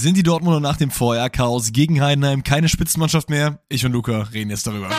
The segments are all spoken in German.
Sind die Dortmunder nach dem Vorjahr-Chaos gegen Heidenheim keine Spitzenmannschaft mehr? Ich und Luca reden jetzt darüber.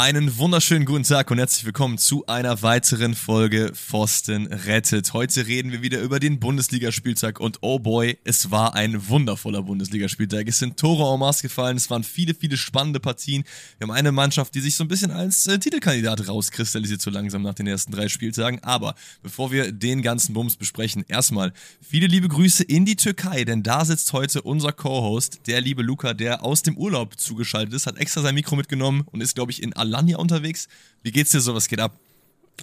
Einen wunderschönen guten Tag und herzlich willkommen zu einer weiteren Folge Pfosten rettet. Heute reden wir wieder über den Bundesligaspieltag und oh boy, es war ein wundervoller Bundesligaspieltag. Es sind Tore en masse gefallen, es waren viele, viele spannende Partien. Wir haben eine Mannschaft, die sich so ein bisschen als äh, Titelkandidat rauskristallisiert so langsam nach den ersten drei Spieltagen. Aber bevor wir den ganzen Bums besprechen, erstmal viele liebe Grüße in die Türkei, denn da sitzt heute unser Co-Host, der liebe Luca, der aus dem Urlaub zugeschaltet ist, hat extra sein Mikro mitgenommen und ist, glaube ich, in Alanya unterwegs. Wie geht's dir so? Was geht ab?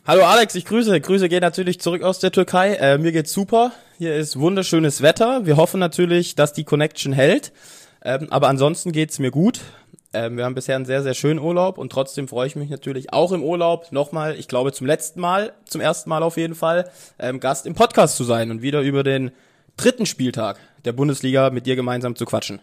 Hallo Alex, ich grüße. Grüße gehen natürlich zurück aus der Türkei. Äh, mir geht's super. Hier ist wunderschönes Wetter. Wir hoffen natürlich, dass die Connection hält. Ähm, aber ansonsten geht's mir gut. Ähm, wir haben bisher einen sehr, sehr schönen Urlaub und trotzdem freue ich mich natürlich auch im Urlaub nochmal, ich glaube zum letzten Mal, zum ersten Mal auf jeden Fall, ähm, Gast im Podcast zu sein und wieder über den dritten Spieltag der Bundesliga mit dir gemeinsam zu quatschen.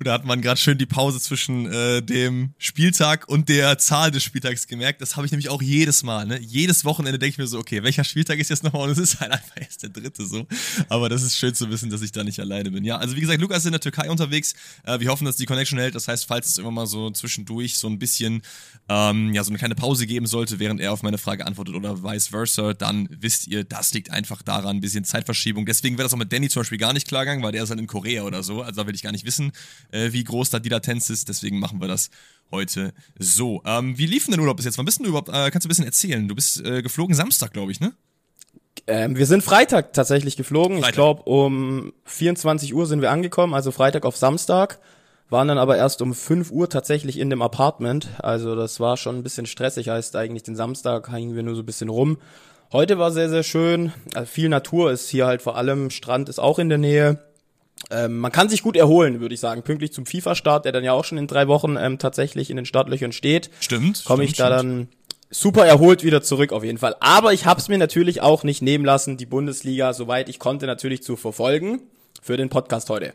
Da hat man gerade schön die Pause zwischen äh, dem Spieltag und der Zahl des Spieltags gemerkt. Das habe ich nämlich auch jedes Mal. Ne? Jedes Wochenende denke ich mir so, okay, welcher Spieltag ist jetzt nochmal? Und es ist halt einfach erst der dritte so. Aber das ist schön zu wissen, dass ich da nicht alleine bin. Ja, also wie gesagt, Lukas ist in der Türkei unterwegs. Äh, wir hoffen, dass die Connection hält. Das heißt, falls es immer mal so zwischendurch so ein bisschen, ähm, ja, so eine kleine Pause geben sollte, während er auf meine Frage antwortet oder vice versa, dann wisst ihr, das liegt einfach daran, ein bisschen Zeitverschiebung. Deswegen wäre das auch mit Danny zum Beispiel gar nicht klar gegangen, weil der ist halt in Korea oder so. Also da will ich gar nicht wissen, äh, wie groß da die Latenz ist. Deswegen machen wir das heute so. Ähm, wie lief denn der Urlaub bis jetzt? Wann bist du überhaupt? Äh, kannst du ein bisschen erzählen? Du bist äh, geflogen Samstag, glaube ich, ne? Ähm, wir sind Freitag tatsächlich geflogen. Freitag. Ich glaube, um 24 Uhr sind wir angekommen, also Freitag auf Samstag. Waren dann aber erst um 5 Uhr tatsächlich in dem Apartment. Also das war schon ein bisschen stressig. Heißt eigentlich den Samstag hingen wir nur so ein bisschen rum. Heute war sehr, sehr schön. Also viel Natur ist hier halt vor allem. Strand ist auch in der Nähe. Ähm, man kann sich gut erholen, würde ich sagen. Pünktlich zum FIFA-Start, der dann ja auch schon in drei Wochen ähm, tatsächlich in den Startlöchern steht. Stimmt. Komme ich da stimmt. dann super erholt wieder zurück auf jeden Fall. Aber ich habe es mir natürlich auch nicht nehmen lassen, die Bundesliga, soweit ich konnte, natürlich zu verfolgen für den Podcast heute.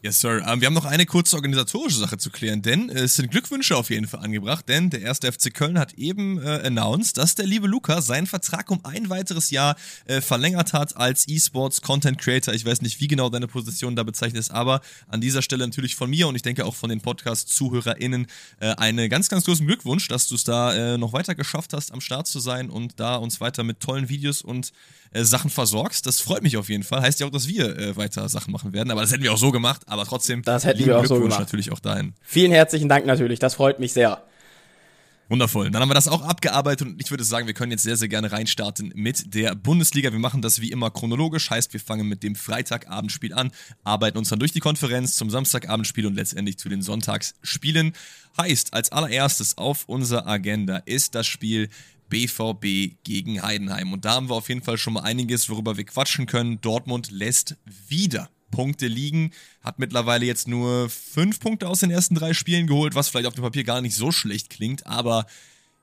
Yes, Sir. Ähm, wir haben noch eine kurze organisatorische Sache zu klären, denn äh, es sind Glückwünsche auf jeden Fall angebracht, denn der erste FC Köln hat eben äh, announced, dass der liebe Luca seinen Vertrag um ein weiteres Jahr äh, verlängert hat als E-Sports Content Creator. Ich weiß nicht, wie genau deine Position da bezeichnet ist, aber an dieser Stelle natürlich von mir und ich denke auch von den Podcast-ZuhörerInnen äh, einen ganz, ganz großen Glückwunsch, dass du es da äh, noch weiter geschafft hast, am Start zu sein und da uns weiter mit tollen Videos und äh, Sachen versorgst. Das freut mich auf jeden Fall. Heißt ja auch, dass wir äh, weiter Sachen machen werden. Aber das hätten wir auch so gemacht. Aber trotzdem, das hätten wir auch so gemacht. natürlich auch dahin. Vielen herzlichen Dank natürlich. Das freut mich sehr. Wundervoll. Dann haben wir das auch abgearbeitet und ich würde sagen, wir können jetzt sehr, sehr gerne reinstarten mit der Bundesliga. Wir machen das wie immer chronologisch, heißt, wir fangen mit dem Freitagabendspiel an, arbeiten uns dann durch die Konferenz zum Samstagabendspiel und letztendlich zu den Sonntagsspielen. Heißt, als allererstes auf unserer Agenda ist das Spiel BVB gegen Heidenheim. Und da haben wir auf jeden Fall schon mal einiges, worüber wir quatschen können. Dortmund lässt wieder Punkte liegen, hat mittlerweile jetzt nur fünf Punkte aus den ersten drei Spielen geholt, was vielleicht auf dem Papier gar nicht so schlecht klingt, aber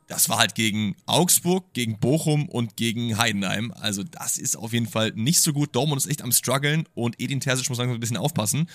das war halt gegen Augsburg, gegen Bochum und gegen Heidenheim. Also das ist auf jeden Fall nicht so gut. Dortmund ist echt am struggeln und Edin Terzic muss langsam ein bisschen aufpassen.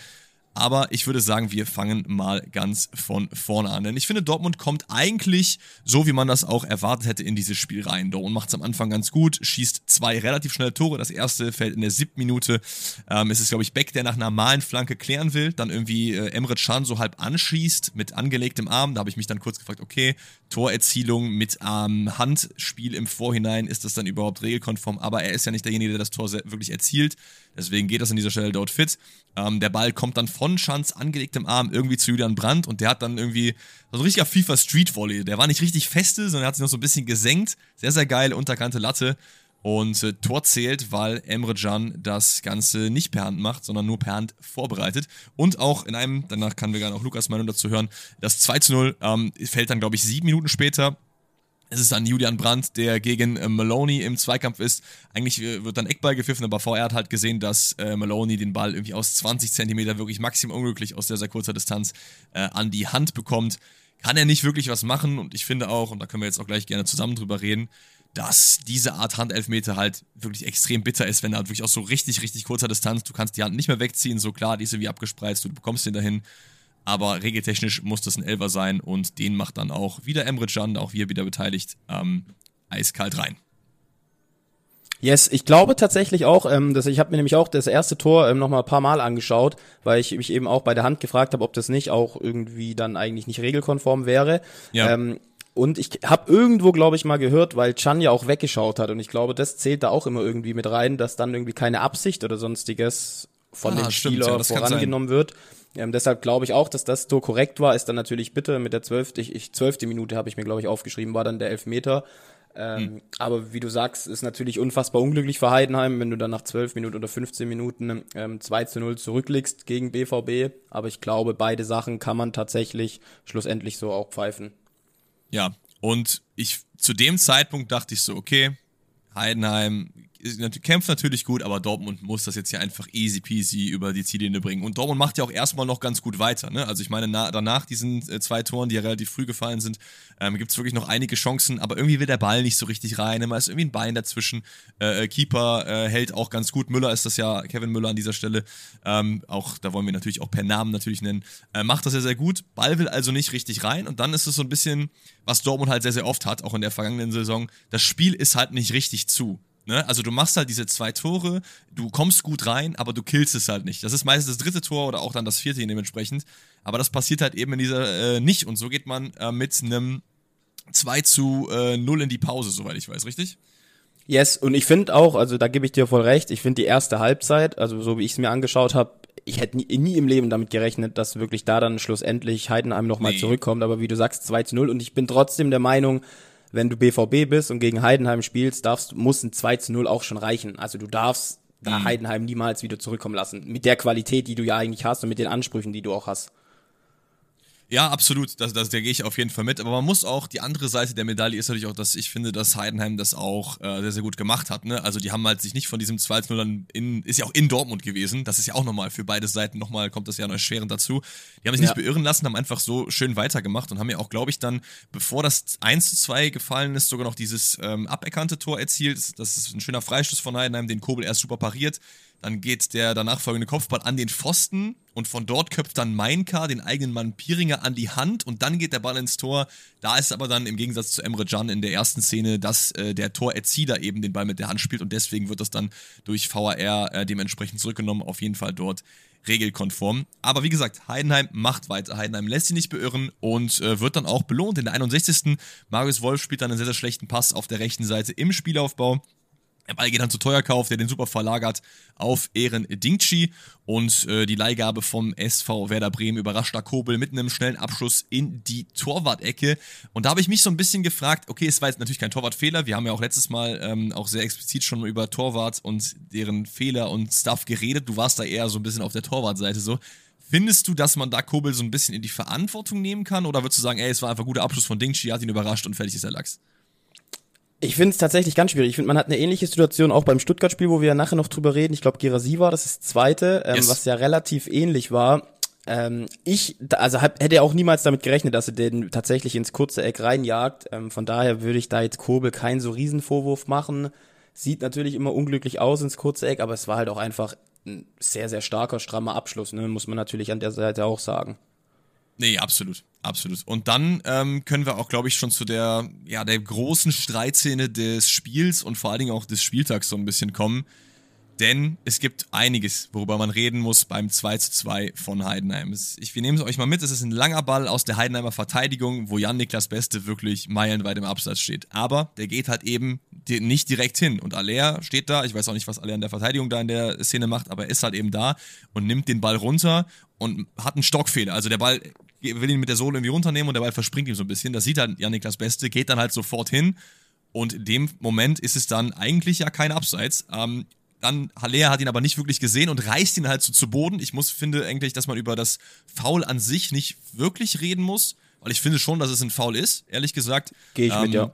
Aber ich würde sagen, wir fangen mal ganz von vorne an. Denn ich finde, Dortmund kommt eigentlich so, wie man das auch erwartet hätte, in dieses Spiel rein. Dortmund macht es am Anfang ganz gut, schießt zwei relativ schnelle Tore. Das erste fällt in der siebten Minute. Ähm, es ist, glaube ich, Beck, der nach einer normalen Flanke klären will. Dann irgendwie äh, Emre Can so halb anschießt mit angelegtem Arm. Da habe ich mich dann kurz gefragt, okay, Torerzielung mit ähm, Handspiel im Vorhinein, ist das dann überhaupt regelkonform? Aber er ist ja nicht derjenige, der das Tor wirklich erzielt. Deswegen geht das an dieser Stelle dort fit. Ähm, der Ball kommt dann von Schanz angelegtem Arm irgendwie zu Julian Brandt und der hat dann irgendwie so ein richtiger FIFA Street Volley. Der war nicht richtig feste, sondern hat sich noch so ein bisschen gesenkt. Sehr, sehr geil, unterkante Latte. Und äh, Tor zählt, weil Emre Can das Ganze nicht per Hand macht, sondern nur per Hand vorbereitet. Und auch in einem, danach kann wir gerne auch Lukas Meinung dazu hören, das 2 zu 0 ähm, fällt dann, glaube ich, sieben Minuten später. Es ist dann Julian Brandt, der gegen äh, Maloney im Zweikampf ist. Eigentlich äh, wird dann Eckball gepfiffen, aber vorher hat halt gesehen, dass äh, Maloney den Ball irgendwie aus 20 Zentimeter wirklich maximal unglücklich aus sehr, sehr kurzer Distanz äh, an die Hand bekommt. Kann er nicht wirklich was machen und ich finde auch, und da können wir jetzt auch gleich gerne zusammen drüber reden, dass diese Art Handelfmeter halt wirklich extrem bitter ist, wenn er halt wirklich aus so richtig, richtig kurzer Distanz, du kannst die Hand nicht mehr wegziehen, so klar, die ist wie abgespreizt, du bekommst den dahin. Aber regeltechnisch muss das ein Elfer sein und den macht dann auch wieder Emre Can, auch wir wieder beteiligt, ähm, eiskalt rein. Yes, ich glaube tatsächlich auch, ähm, dass ich habe mir nämlich auch das erste Tor ähm, noch mal ein paar Mal angeschaut, weil ich mich eben auch bei der Hand gefragt habe, ob das nicht auch irgendwie dann eigentlich nicht regelkonform wäre. Ja. Ähm, und ich habe irgendwo, glaube ich, mal gehört, weil Chan ja auch weggeschaut hat. Und ich glaube, das zählt da auch immer irgendwie mit rein, dass dann irgendwie keine Absicht oder sonstiges von ah, dem stimmt, Spieler ja, vorangenommen wird. Ähm, deshalb glaube ich auch, dass das Tor korrekt war. Ist dann natürlich bitte mit der zwölfte, ich, ich zwölfte Minute habe ich mir, glaube ich, aufgeschrieben, war dann der Elfmeter. Ähm, hm. Aber wie du sagst, ist natürlich unfassbar unglücklich für Heidenheim, wenn du dann nach 12 Minuten oder 15 Minuten ähm, 2 zu 0 zurückliegst gegen BVB. Aber ich glaube, beide Sachen kann man tatsächlich schlussendlich so auch pfeifen. Ja, und ich zu dem Zeitpunkt dachte ich so, okay, Heidenheim kämpft natürlich gut, aber Dortmund muss das jetzt ja einfach easy peasy über die Ziellinie bringen. Und Dortmund macht ja auch erstmal noch ganz gut weiter. Ne? Also ich meine, na, danach diesen äh, zwei Toren, die ja relativ früh gefallen sind, ähm, gibt es wirklich noch einige Chancen, aber irgendwie will der Ball nicht so richtig rein. Immer ist irgendwie ein Bein dazwischen. Äh, äh, Keeper äh, hält auch ganz gut. Müller ist das ja, Kevin Müller an dieser Stelle. Ähm, auch da wollen wir natürlich auch per Namen natürlich nennen. Äh, macht das ja sehr gut. Ball will also nicht richtig rein und dann ist es so ein bisschen, was Dortmund halt sehr, sehr oft hat, auch in der vergangenen Saison. Das Spiel ist halt nicht richtig zu. Ne? Also du machst halt diese zwei Tore, du kommst gut rein, aber du killst es halt nicht. Das ist meistens das dritte Tor oder auch dann das vierte dementsprechend. Aber das passiert halt eben in dieser äh, nicht. Und so geht man äh, mit einem 2 zu äh, 0 in die Pause, soweit ich weiß, richtig? Yes, und ich finde auch, also da gebe ich dir voll recht, ich finde die erste Halbzeit, also so wie ich es mir angeschaut habe, ich hätte nie, nie, im Leben damit gerechnet, dass wirklich da dann schlussendlich Heidenheim nochmal nee. zurückkommt, aber wie du sagst, 2 zu 0 und ich bin trotzdem der Meinung, wenn du BVB bist und gegen Heidenheim spielst, darfst, muss ein 2 zu 0 auch schon reichen. Also du darfst da mhm. Heidenheim niemals wieder zurückkommen lassen. Mit der Qualität, die du ja eigentlich hast und mit den Ansprüchen, die du auch hast. Ja, absolut. Das, das, da gehe ich auf jeden Fall mit. Aber man muss auch, die andere Seite der Medaille ist natürlich auch, dass ich finde, dass Heidenheim das auch äh, sehr, sehr gut gemacht hat. Ne? Also die haben halt sich nicht von diesem 2-0 dann in, ist ja auch in Dortmund gewesen. Das ist ja auch nochmal für beide Seiten nochmal, kommt das ja noch erschwerend dazu. Die haben sich ja. nicht beirren lassen, haben einfach so schön weitergemacht und haben ja auch, glaube ich, dann, bevor das 1 zu 2 gefallen ist, sogar noch dieses ähm, aberkannte Tor erzielt. Das ist ein schöner Freistoß von Heidenheim, den Kobel erst super pariert. Dann geht der danach folgende Kopfball an den Pfosten und von dort köpft dann Meinka den eigenen Mann Piringer an die Hand und dann geht der Ball ins Tor. Da ist aber dann im Gegensatz zu Emre Can in der ersten Szene, dass äh, der Torerzieher eben den Ball mit der Hand spielt und deswegen wird das dann durch VAR äh, dementsprechend zurückgenommen. Auf jeden Fall dort regelkonform. Aber wie gesagt, Heidenheim macht weiter. Heidenheim lässt sie nicht beirren und äh, wird dann auch belohnt. In der 61. Marius Wolf spielt dann einen sehr, sehr schlechten Pass auf der rechten Seite im Spielaufbau. Der Ball geht dann zu Teuerkauf, der den super verlagert auf Ehren Dingchi und äh, die Leihgabe vom SV Werder Bremen überrascht da Kobel mit einem schnellen Abschluss in die Torwart-Ecke. Und da habe ich mich so ein bisschen gefragt, okay, es war jetzt natürlich kein Torwartfehler, wir haben ja auch letztes Mal ähm, auch sehr explizit schon über Torwart und deren Fehler und Stuff geredet. Du warst da eher so ein bisschen auf der Torwartseite so. Findest du, dass man da Kobel so ein bisschen in die Verantwortung nehmen kann? Oder würdest du sagen, ey, es war einfach ein guter Abschluss von Dingchi, hat ihn überrascht und fertig ist der Lachs? Ich finde es tatsächlich ganz schwierig. Ich finde, man hat eine ähnliche Situation auch beim Stuttgart-Spiel, wo wir ja nachher noch drüber reden. Ich glaube, Girasi war das ist das zweite, ähm, yes. was ja relativ ähnlich war. Ähm, ich, also hab, hätte auch niemals damit gerechnet, dass er den tatsächlich ins kurze Eck reinjagt. Ähm, von daher würde ich da jetzt Kobel keinen so riesen Vorwurf machen. Sieht natürlich immer unglücklich aus ins kurze Eck, aber es war halt auch einfach ein sehr, sehr starker, strammer Abschluss, ne? muss man natürlich an der Seite auch sagen. Nee, absolut. Absolut. Und dann ähm, können wir auch, glaube ich, schon zu der, ja, der großen Streitszene des Spiels und vor allen Dingen auch des Spieltags so ein bisschen kommen. Denn es gibt einiges, worüber man reden muss beim 2 zu 2 von Heidenheim. Ich, wir nehmen es euch mal mit, es ist ein langer Ball aus der Heidenheimer Verteidigung, wo Jan-Niklas Beste wirklich meilenweit im Absatz steht. Aber der geht halt eben nicht direkt hin. Und Aller steht da, ich weiß auch nicht, was Aller in der Verteidigung da in der Szene macht, aber er ist halt eben da und nimmt den Ball runter und hat einen Stockfehler. Also der Ball will ihn mit der Sohle irgendwie runternehmen und der Ball verspringt ihm so ein bisschen. Das sieht dann Jan-Niklas Beste, geht dann halt sofort hin. Und in dem Moment ist es dann eigentlich ja kein Abseits. Ähm, dann Haller hat ihn aber nicht wirklich gesehen und reißt ihn halt so zu Boden. Ich muss finde eigentlich, dass man über das Foul an sich nicht wirklich reden muss, weil ich finde schon, dass es ein Foul ist, ehrlich gesagt. Gehe ich ähm, mit, ja.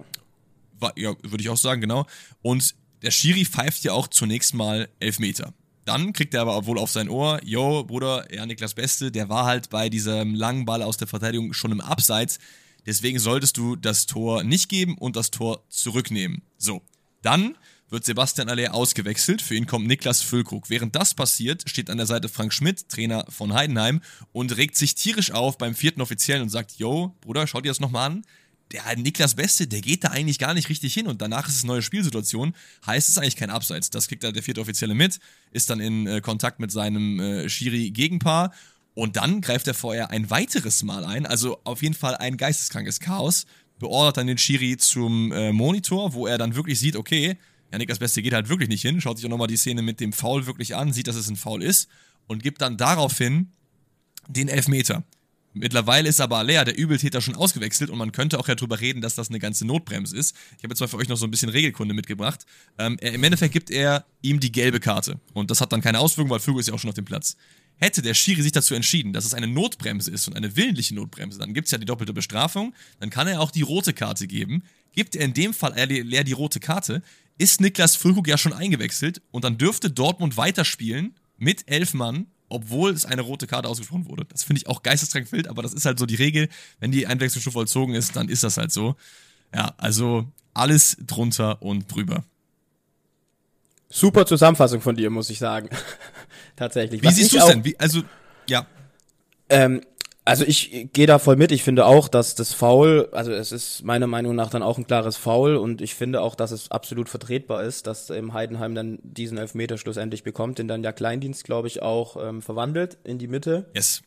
War, ja, würde ich auch sagen, genau. Und der Schiri pfeift ja auch zunächst mal Elfmeter. Dann kriegt er aber wohl auf sein Ohr, yo, Bruder, ja, Niklas Beste, der war halt bei diesem langen Ball aus der Verteidigung schon im Abseits. Deswegen solltest du das Tor nicht geben und das Tor zurücknehmen. So, dann wird Sebastian Aller ausgewechselt. Für ihn kommt Niklas Füllkrug. Während das passiert, steht an der Seite Frank Schmidt, Trainer von Heidenheim, und regt sich tierisch auf beim vierten Offiziellen und sagt: Yo, Bruder, schau dir das nochmal an. Der Niklas Beste, der geht da eigentlich gar nicht richtig hin und danach ist es eine neue Spielsituation. Heißt es eigentlich kein Abseits. Das kriegt da der vierte Offizielle mit, ist dann in äh, Kontakt mit seinem äh, Schiri-Gegenpaar und dann greift er vorher ein weiteres Mal ein. Also auf jeden Fall ein geisteskrankes Chaos. Beordert dann den Schiri zum äh, Monitor, wo er dann wirklich sieht, okay, ja, Niklas Beste geht halt wirklich nicht hin, schaut sich auch nochmal die Szene mit dem Foul wirklich an, sieht, dass es ein Foul ist und gibt dann daraufhin den Elfmeter. Mittlerweile ist aber Alea, der Übeltäter, schon ausgewechselt und man könnte auch ja drüber reden, dass das eine ganze Notbremse ist. Ich habe jetzt mal für euch noch so ein bisschen Regelkunde mitgebracht. Ähm, er, Im Endeffekt gibt er ihm die gelbe Karte und das hat dann keine Auswirkung, weil Fügo ist ja auch schon auf dem Platz. Hätte der Schiri sich dazu entschieden, dass es eine Notbremse ist und eine willentliche Notbremse, dann gibt es ja die doppelte Bestrafung, dann kann er auch die rote Karte geben. Gibt er in dem Fall leer die rote Karte, ist Niklas Füllkrug ja schon eingewechselt und dann dürfte Dortmund weiterspielen mit elf Mann, obwohl es eine rote Karte ausgesprochen wurde. Das finde ich auch geisteskrank wild, aber das ist halt so die Regel. Wenn die Einwechslung schon vollzogen ist, dann ist das halt so. Ja, also alles drunter und drüber. Super Zusammenfassung von dir, muss ich sagen. Tatsächlich. Wie Was siehst du es denn? Wie, also, ja. Ähm, also ich gehe da voll mit. Ich finde auch, dass das Foul, also es ist meiner Meinung nach dann auch ein klares Foul und ich finde auch, dass es absolut vertretbar ist, dass im Heidenheim dann diesen Elfmeter schlussendlich bekommt, den dann der Kleindienst, glaube ich, auch ähm, verwandelt in die Mitte. Yes.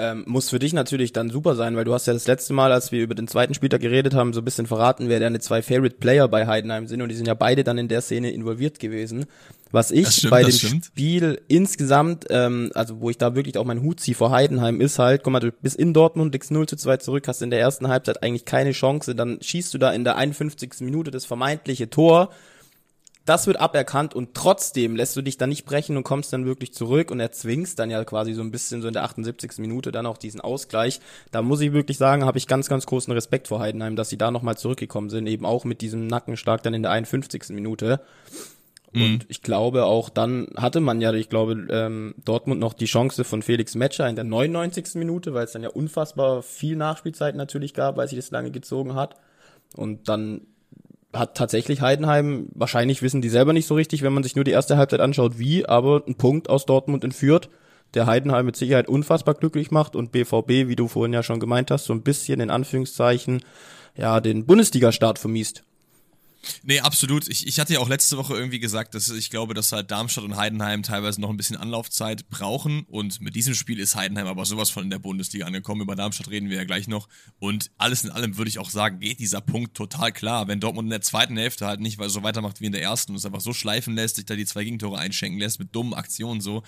Ähm, muss für dich natürlich dann super sein, weil du hast ja das letzte Mal, als wir über den zweiten Spieltag geredet haben, so ein bisschen verraten, wer deine zwei Favorite Player bei Heidenheim sind und die sind ja beide dann in der Szene involviert gewesen. Was ich stimmt, bei dem stimmt. Spiel insgesamt, ähm, also wo ich da wirklich auch meinen Hut ziehe vor Heidenheim, ist halt, guck mal, du bist in Dortmund, liegst 0 zu 2 zurück, hast in der ersten Halbzeit eigentlich keine Chance, dann schießt du da in der 51. Minute das vermeintliche Tor, das wird aberkannt und trotzdem lässt du dich dann nicht brechen und kommst dann wirklich zurück und erzwingst dann ja quasi so ein bisschen so in der 78. Minute dann auch diesen Ausgleich. Da muss ich wirklich sagen, habe ich ganz, ganz großen Respekt vor Heidenheim, dass sie da nochmal zurückgekommen sind, eben auch mit diesem Nackenschlag dann in der 51. Minute. Mhm. Und ich glaube auch dann hatte man ja, ich glaube, ähm, Dortmund noch die Chance von Felix Metscher in der 99. Minute, weil es dann ja unfassbar viel Nachspielzeit natürlich gab, weil sich das lange gezogen hat. Und dann hat tatsächlich Heidenheim, wahrscheinlich wissen die selber nicht so richtig, wenn man sich nur die erste Halbzeit anschaut, wie, aber ein Punkt aus Dortmund entführt, der Heidenheim mit Sicherheit unfassbar glücklich macht und BVB, wie du vorhin ja schon gemeint hast, so ein bisschen in Anführungszeichen, ja, den Bundesliga-Start vermiest. Nee, absolut. Ich, ich hatte ja auch letzte Woche irgendwie gesagt, dass ich glaube, dass halt Darmstadt und Heidenheim teilweise noch ein bisschen Anlaufzeit brauchen. Und mit diesem Spiel ist Heidenheim aber sowas von in der Bundesliga angekommen. Über Darmstadt reden wir ja gleich noch. Und alles in allem würde ich auch sagen, geht dieser Punkt total klar. Wenn Dortmund in der zweiten Hälfte halt nicht so weitermacht wie in der ersten und es einfach so schleifen lässt, sich da die zwei Gegentore einschenken lässt mit dummen Aktionen so,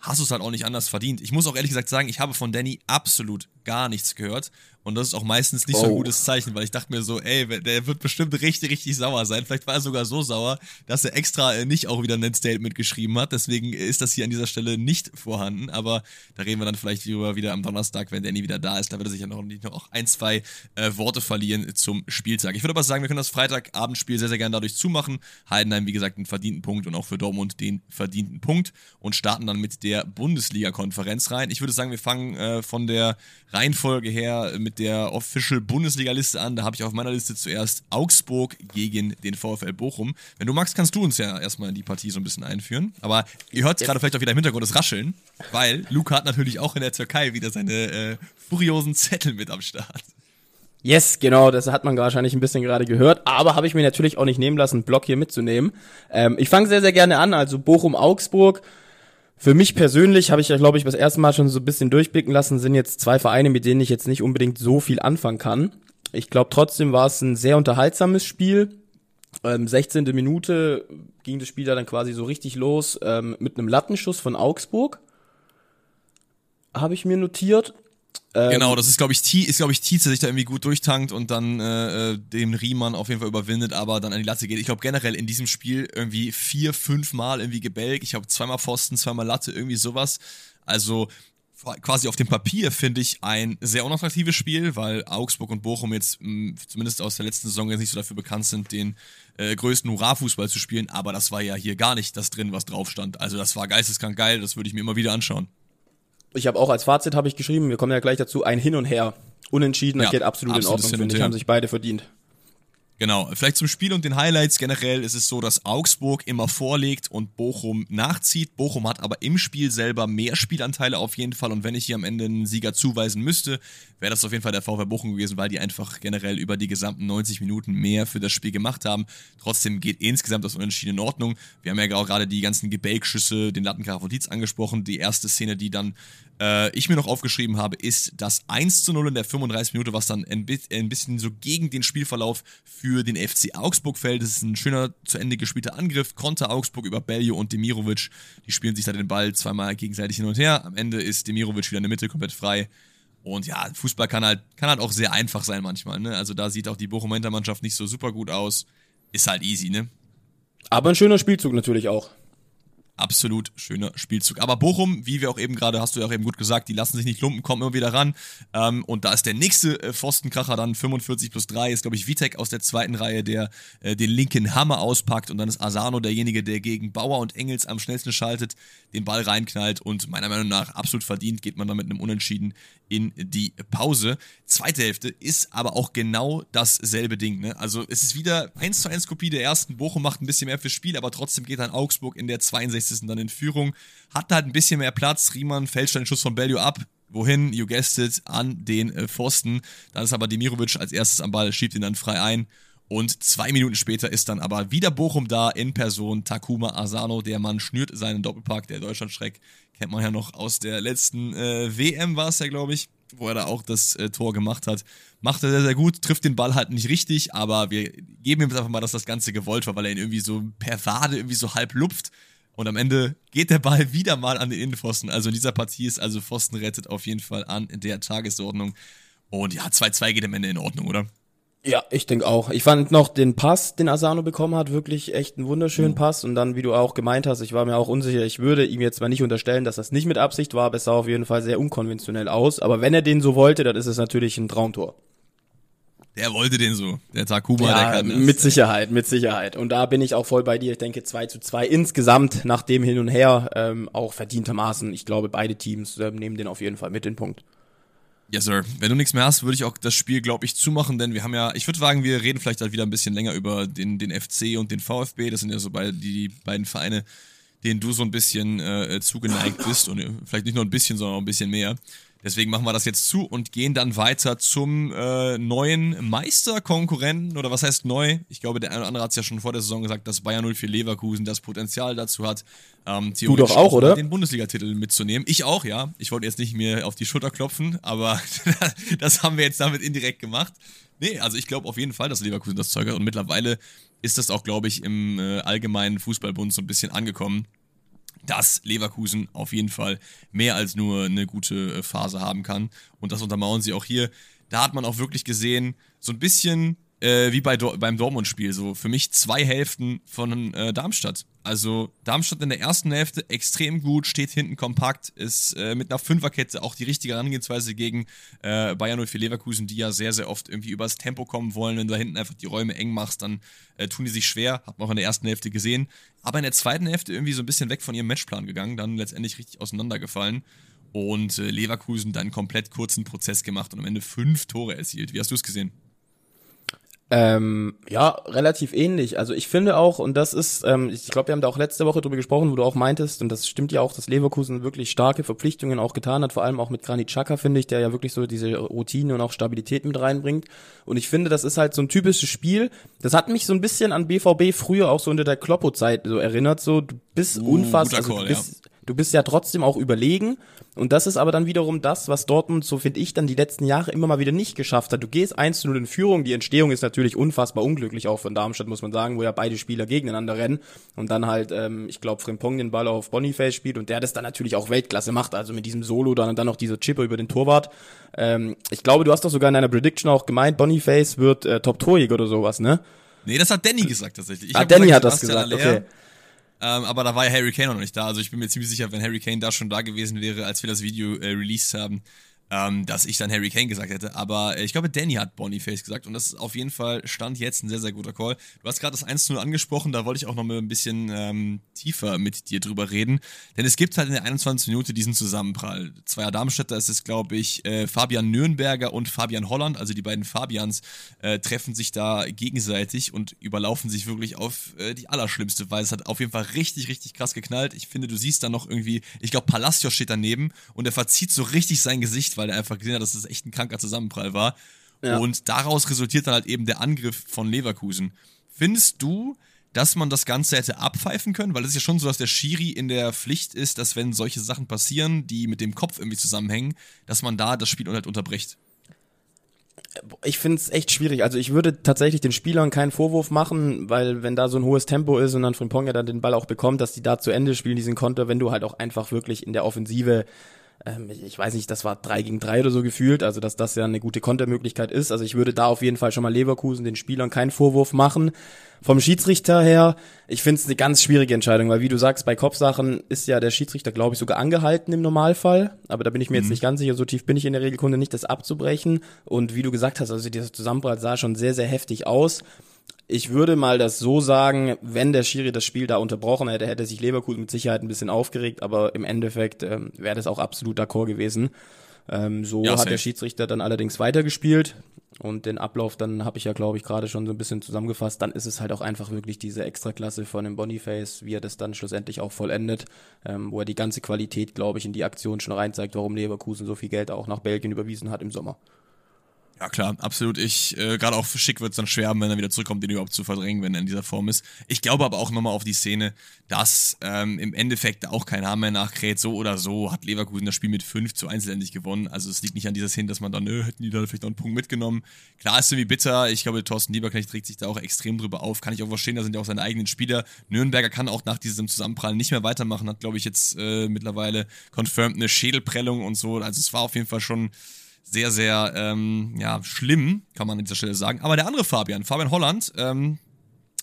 hast du es halt auch nicht anders verdient. Ich muss auch ehrlich gesagt sagen, ich habe von Danny absolut gar nichts gehört. Und das ist auch meistens nicht oh. so ein oh. gutes Zeichen, weil ich dachte mir so, ey, der wird bestimmt richtig, richtig sauer sein. Vielleicht war er sogar so sauer, dass er extra äh, nicht auch wieder ein Statement geschrieben hat. Deswegen ist das hier an dieser Stelle nicht vorhanden. Aber da reden wir dann vielleicht drüber wieder am Donnerstag, wenn Danny wieder da ist. Da wird er sich ja noch, noch ein, zwei äh, Worte verlieren zum Spieltag. Ich würde aber sagen, wir können das Freitagabendspiel sehr, sehr gerne dadurch zumachen. Heidenheim, wie gesagt, einen verdienten Punkt und auch für Dortmund den verdienten Punkt und starten dann mit der Bundesliga-Konferenz rein. Ich würde sagen, wir fangen äh, von der Reihenfolge her mit der Official Bundesliga-Liste an. Da habe ich auf meiner Liste zuerst Augsburg gegen den VfL Bochum. Wenn du magst, kannst du uns ja erstmal in die Partie so ein bisschen einführen. Aber ihr hört es gerade vielleicht auch wieder im Hintergrund das Rascheln, weil Luca hat natürlich auch in der Türkei wieder seine äh, furiosen Zettel mit am Start. Yes, genau, das hat man wahrscheinlich ein bisschen gerade gehört, aber habe ich mir natürlich auch nicht nehmen lassen, einen Block hier mitzunehmen. Ähm, ich fange sehr, sehr gerne an, also Bochum-Augsburg für mich persönlich habe ich ja, glaube ich, das erste Mal schon so ein bisschen durchblicken lassen, sind jetzt zwei Vereine, mit denen ich jetzt nicht unbedingt so viel anfangen kann. Ich glaube trotzdem war es ein sehr unterhaltsames Spiel. Ähm, 16. Minute ging das Spiel dann quasi so richtig los ähm, mit einem Lattenschuss von Augsburg. Habe ich mir notiert. Ähm, genau, das ist, glaube ich, ist, glaube ich, Tietze sich da irgendwie gut durchtankt und dann äh, äh, den Riemann auf jeden Fall überwindet, aber dann an die Latte geht. Ich glaube generell in diesem Spiel irgendwie vier, fünf Mal irgendwie gebelgt. Ich habe zweimal Pfosten, zweimal Latte, irgendwie sowas. Also quasi auf dem Papier finde ich ein sehr unattraktives Spiel, weil Augsburg und Bochum jetzt mh, zumindest aus der letzten Saison jetzt nicht so dafür bekannt sind, den äh, größten Hurra-Fußball zu spielen. Aber das war ja hier gar nicht das drin, was drauf stand. Also das war geisteskrank geil, das würde ich mir immer wieder anschauen. Ich habe auch als Fazit habe ich geschrieben, wir kommen ja gleich dazu, ein Hin und Her. Unentschieden, das geht absolut, absolut in Ordnung, finde ich, haben sich beide verdient. Genau, vielleicht zum Spiel und den Highlights. Generell ist es so, dass Augsburg immer vorlegt und Bochum nachzieht. Bochum hat aber im Spiel selber mehr Spielanteile auf jeden Fall. Und wenn ich hier am Ende einen Sieger zuweisen müsste, wäre das auf jeden Fall der VfB Bochum gewesen, weil die einfach generell über die gesamten 90 Minuten mehr für das Spiel gemacht haben. Trotzdem geht insgesamt das Unentschieden in Ordnung. Wir haben ja auch gerade die ganzen Gebälkschüsse, den Lattenkracher von Dietz angesprochen. Die erste Szene, die dann äh, ich mir noch aufgeschrieben habe, ist das 1 zu 0 in der 35 Minute, was dann ein, ein bisschen so gegen den Spielverlauf für den FC Augsburg fällt. Das ist ein schöner zu Ende gespielter Angriff. Konter Augsburg über Beljo und Demirovic. Die spielen sich da den Ball zweimal gegenseitig hin und her. Am Ende ist Demirovic wieder in der Mitte komplett frei. Und ja, Fußball kann halt, kann halt auch sehr einfach sein manchmal. Ne? Also da sieht auch die Bochumer Mannschaft nicht so super gut aus. Ist halt easy, ne? Aber ein schöner Spielzug natürlich auch absolut schöner Spielzug. Aber Bochum, wie wir auch eben gerade, hast du ja auch eben gut gesagt, die lassen sich nicht lumpen, kommen immer wieder ran. Ähm, und da ist der nächste äh, Pfostenkracher dann 45 plus 3, ist glaube ich Vitek aus der zweiten Reihe, der äh, den linken Hammer auspackt und dann ist Asano derjenige, der gegen Bauer und Engels am schnellsten schaltet, den Ball reinknallt und meiner Meinung nach absolut verdient geht man dann mit einem Unentschieden in die Pause. Zweite Hälfte ist aber auch genau dasselbe Ding. Ne? Also es ist wieder 1 zu 1 Kopie der ersten. Bochum macht ein bisschen mehr fürs Spiel, aber trotzdem geht dann Augsburg in der 62. dann in Führung. Hat halt ein bisschen mehr Platz. Riemann fälscht den Schuss von Bellio ab. Wohin? You guessed it, an den äh, Pfosten. Dann ist aber Demirovic als erstes am Ball, schiebt ihn dann frei ein. Und zwei Minuten später ist dann aber wieder Bochum da in Person. Takuma Asano, der Mann schnürt seinen Doppelpack, der Deutschlandschreck kennt man ja noch aus der letzten äh, WM, war es ja, glaube ich, wo er da auch das äh, Tor gemacht hat. Macht er sehr, sehr gut, trifft den Ball halt nicht richtig, aber wir geben ihm jetzt einfach mal, dass das Ganze gewollt war, weil er ihn irgendwie so per Wade irgendwie so halb lupft. Und am Ende geht der Ball wieder mal an den Innenpfosten. Also in dieser Partie ist also Pfosten rettet auf jeden Fall an der Tagesordnung. Und ja, 2-2 geht am Ende in Ordnung, oder? Ja, ich denke auch. Ich fand noch den Pass, den Asano bekommen hat, wirklich echt einen wunderschönen mhm. Pass. Und dann, wie du auch gemeint hast, ich war mir auch unsicher, ich würde ihm jetzt mal nicht unterstellen, dass das nicht mit Absicht war, aber es sah auf jeden Fall sehr unkonventionell aus. Aber wenn er den so wollte, dann ist es natürlich ein Traumtor. Der wollte den so, der Takuma, ja, der kann das. Mit Sicherheit, mit Sicherheit. Und da bin ich auch voll bei dir. Ich denke 2 zu 2 insgesamt nach dem Hin und Her ähm, auch verdientermaßen. Ich glaube, beide Teams ähm, nehmen den auf jeden Fall mit den Punkt. Yes, sir. Wenn du nichts mehr hast, würde ich auch das Spiel, glaube ich, zumachen, denn wir haben ja, ich würde sagen, wir reden vielleicht halt wieder ein bisschen länger über den, den FC und den VfB. Das sind ja so beide, die, die beiden Vereine, denen du so ein bisschen äh, zugeneigt bist und äh, vielleicht nicht nur ein bisschen, sondern auch ein bisschen mehr. Deswegen machen wir das jetzt zu und gehen dann weiter zum äh, neuen Meisterkonkurrenten. Oder was heißt neu? Ich glaube, der eine oder andere hat es ja schon vor der Saison gesagt, dass Bayern 04 Leverkusen das Potenzial dazu hat, ähm, du doch auch, oder? Den Bundesligatitel mitzunehmen. Ich auch, ja. Ich wollte jetzt nicht mir auf die Schulter klopfen, aber das haben wir jetzt damit indirekt gemacht. Nee, also ich glaube auf jeden Fall, dass Leverkusen das Zeug hat und mittlerweile ist das auch, glaube ich, im äh, allgemeinen Fußballbund so ein bisschen angekommen dass Leverkusen auf jeden Fall mehr als nur eine gute äh, Phase haben kann. Und das untermauern sie auch hier. Da hat man auch wirklich gesehen, so ein bisschen äh, wie bei Do beim Dortmund-Spiel. So für mich zwei Hälften von äh, Darmstadt. Also Darmstadt in der ersten Hälfte extrem gut, steht hinten kompakt, ist äh, mit einer Fünferkette auch die richtige Herangehensweise gegen äh, Bayern 04 Leverkusen, die ja sehr, sehr oft irgendwie übers Tempo kommen wollen. Wenn du da hinten einfach die Räume eng machst, dann äh, tun die sich schwer. Hat man auch in der ersten Hälfte gesehen. Aber in der zweiten Hälfte irgendwie so ein bisschen weg von ihrem Matchplan gegangen, dann letztendlich richtig auseinandergefallen. Und äh, Leverkusen dann komplett kurzen Prozess gemacht und am Ende fünf Tore erzielt. Wie hast du es gesehen? Ähm, ja, relativ ähnlich. Also ich finde auch, und das ist, ähm, ich glaube, wir haben da auch letzte Woche drüber gesprochen, wo du auch meintest, und das stimmt ja auch, dass Leverkusen wirklich starke Verpflichtungen auch getan hat, vor allem auch mit Granit Xhaka, finde ich, der ja wirklich so diese Routine und auch Stabilität mit reinbringt. Und ich finde, das ist halt so ein typisches Spiel. Das hat mich so ein bisschen an BVB früher auch so unter der Kloppo-Zeit so erinnert. So, du bist uh, unfassbar, also du bist, ja Du bist ja trotzdem auch überlegen. Und das ist aber dann wiederum das, was Dortmund, so finde ich, dann die letzten Jahre immer mal wieder nicht geschafft hat. Du gehst 1-0 in Führung. Die Entstehung ist natürlich unfassbar unglücklich, auch von Darmstadt, muss man sagen, wo ja beide Spieler gegeneinander rennen. Und dann halt, ähm, ich glaube, Frimpong den Ball auf Boniface spielt und der das dann natürlich auch Weltklasse macht. Also mit diesem Solo, dann, dann noch dieser Chipper über den Torwart. Ähm, ich glaube, du hast doch sogar in deiner Prediction auch gemeint, Boniface wird äh, Top-Torjäger oder sowas, ne? Nee, das hat Danny gesagt tatsächlich. Ich ah, Danny gesagt, hat das gesagt, okay. Ähm, aber da war ja Harry Kane noch nicht da. Also ich bin mir ziemlich sicher, wenn Harry Kane da schon da gewesen wäre, als wir das Video äh, released haben, ähm, dass ich dann Harry Kane gesagt hätte. Aber äh, ich glaube, Danny hat Boniface gesagt und das ist auf jeden Fall Stand jetzt ein sehr, sehr guter Call. Du hast gerade das 1-0 angesprochen, da wollte ich auch noch mal ein bisschen ähm, tiefer mit dir drüber reden. Denn es gibt halt in der 21. Minute diesen Zusammenprall. Zweier Darmstädter ist es, glaube ich, äh, Fabian Nürnberger und Fabian Holland, also die beiden Fabians, äh, treffen sich da gegenseitig und überlaufen sich wirklich auf äh, die allerschlimmste Weise. Es hat auf jeden Fall richtig, richtig krass geknallt. Ich finde, du siehst da noch irgendwie, ich glaube, Palacios steht daneben und er verzieht so richtig sein Gesicht, weil er einfach gesehen hat, dass das echt ein kranker Zusammenprall war. Ja. Und daraus resultiert dann halt eben der Angriff von Leverkusen. Findest du, dass man das Ganze hätte abpfeifen können? Weil es ist ja schon so, dass der Schiri in der Pflicht ist, dass wenn solche Sachen passieren, die mit dem Kopf irgendwie zusammenhängen, dass man da das Spiel halt unterbricht. Ich finde es echt schwierig. Also ich würde tatsächlich den Spielern keinen Vorwurf machen, weil wenn da so ein hohes Tempo ist und dann Frimpong ja dann den Ball auch bekommt, dass die da zu Ende spielen, diesen Konter, wenn du halt auch einfach wirklich in der Offensive ähm, ich weiß nicht, das war drei gegen drei oder so gefühlt, also dass das ja eine gute Kontermöglichkeit ist. Also ich würde da auf jeden Fall schon mal Leverkusen den Spielern keinen Vorwurf machen. Vom Schiedsrichter her, ich finde es eine ganz schwierige Entscheidung, weil wie du sagst, bei Kopfsachen ist ja der Schiedsrichter, glaube ich, sogar angehalten im Normalfall. Aber da bin ich mir mhm. jetzt nicht ganz sicher, so tief bin ich in der Regelkunde nicht, das abzubrechen. Und wie du gesagt hast, also dieser Zusammenprall sah schon sehr, sehr heftig aus ich würde mal das so sagen, wenn der Schiri das Spiel da unterbrochen hätte, hätte sich Leverkusen mit Sicherheit ein bisschen aufgeregt, aber im Endeffekt ähm, wäre das auch absolut d'accord gewesen. Ähm, so ja, hat der Schiedsrichter dann allerdings weitergespielt und den Ablauf, dann habe ich ja, glaube ich, gerade schon so ein bisschen zusammengefasst, dann ist es halt auch einfach wirklich diese Extraklasse von dem Boniface, wie er das dann schlussendlich auch vollendet, ähm, wo er die ganze Qualität, glaube ich, in die Aktion schon rein zeigt, warum Leverkusen so viel Geld auch nach Belgien überwiesen hat im Sommer. Ja klar, absolut. Ich äh, gerade auch für Schick wird es dann schwer, wenn er wieder zurückkommt, den überhaupt zu verdrängen, wenn er in dieser Form ist. Ich glaube aber auch nochmal auf die Szene, dass ähm, im Endeffekt auch kein Haar mehr nachkräht. So oder so hat Leverkusen das Spiel mit 5 zu 1 endlich gewonnen. Also es liegt nicht an dieser Szene, dass man dann, nö, hätten die da vielleicht noch einen Punkt mitgenommen. Klar ist irgendwie bitter. Ich glaube, Thorsten Lieberknecht regt sich da auch extrem drüber auf. Kann ich auch verstehen, da sind ja auch seine eigenen Spieler. Nürnberger kann auch nach diesem Zusammenprall nicht mehr weitermachen. Hat, glaube ich, jetzt äh, mittlerweile confirmed eine Schädelprellung und so. Also es war auf jeden Fall schon sehr, sehr ähm, ja, schlimm, kann man an dieser Stelle sagen. Aber der andere Fabian, Fabian Holland, ähm,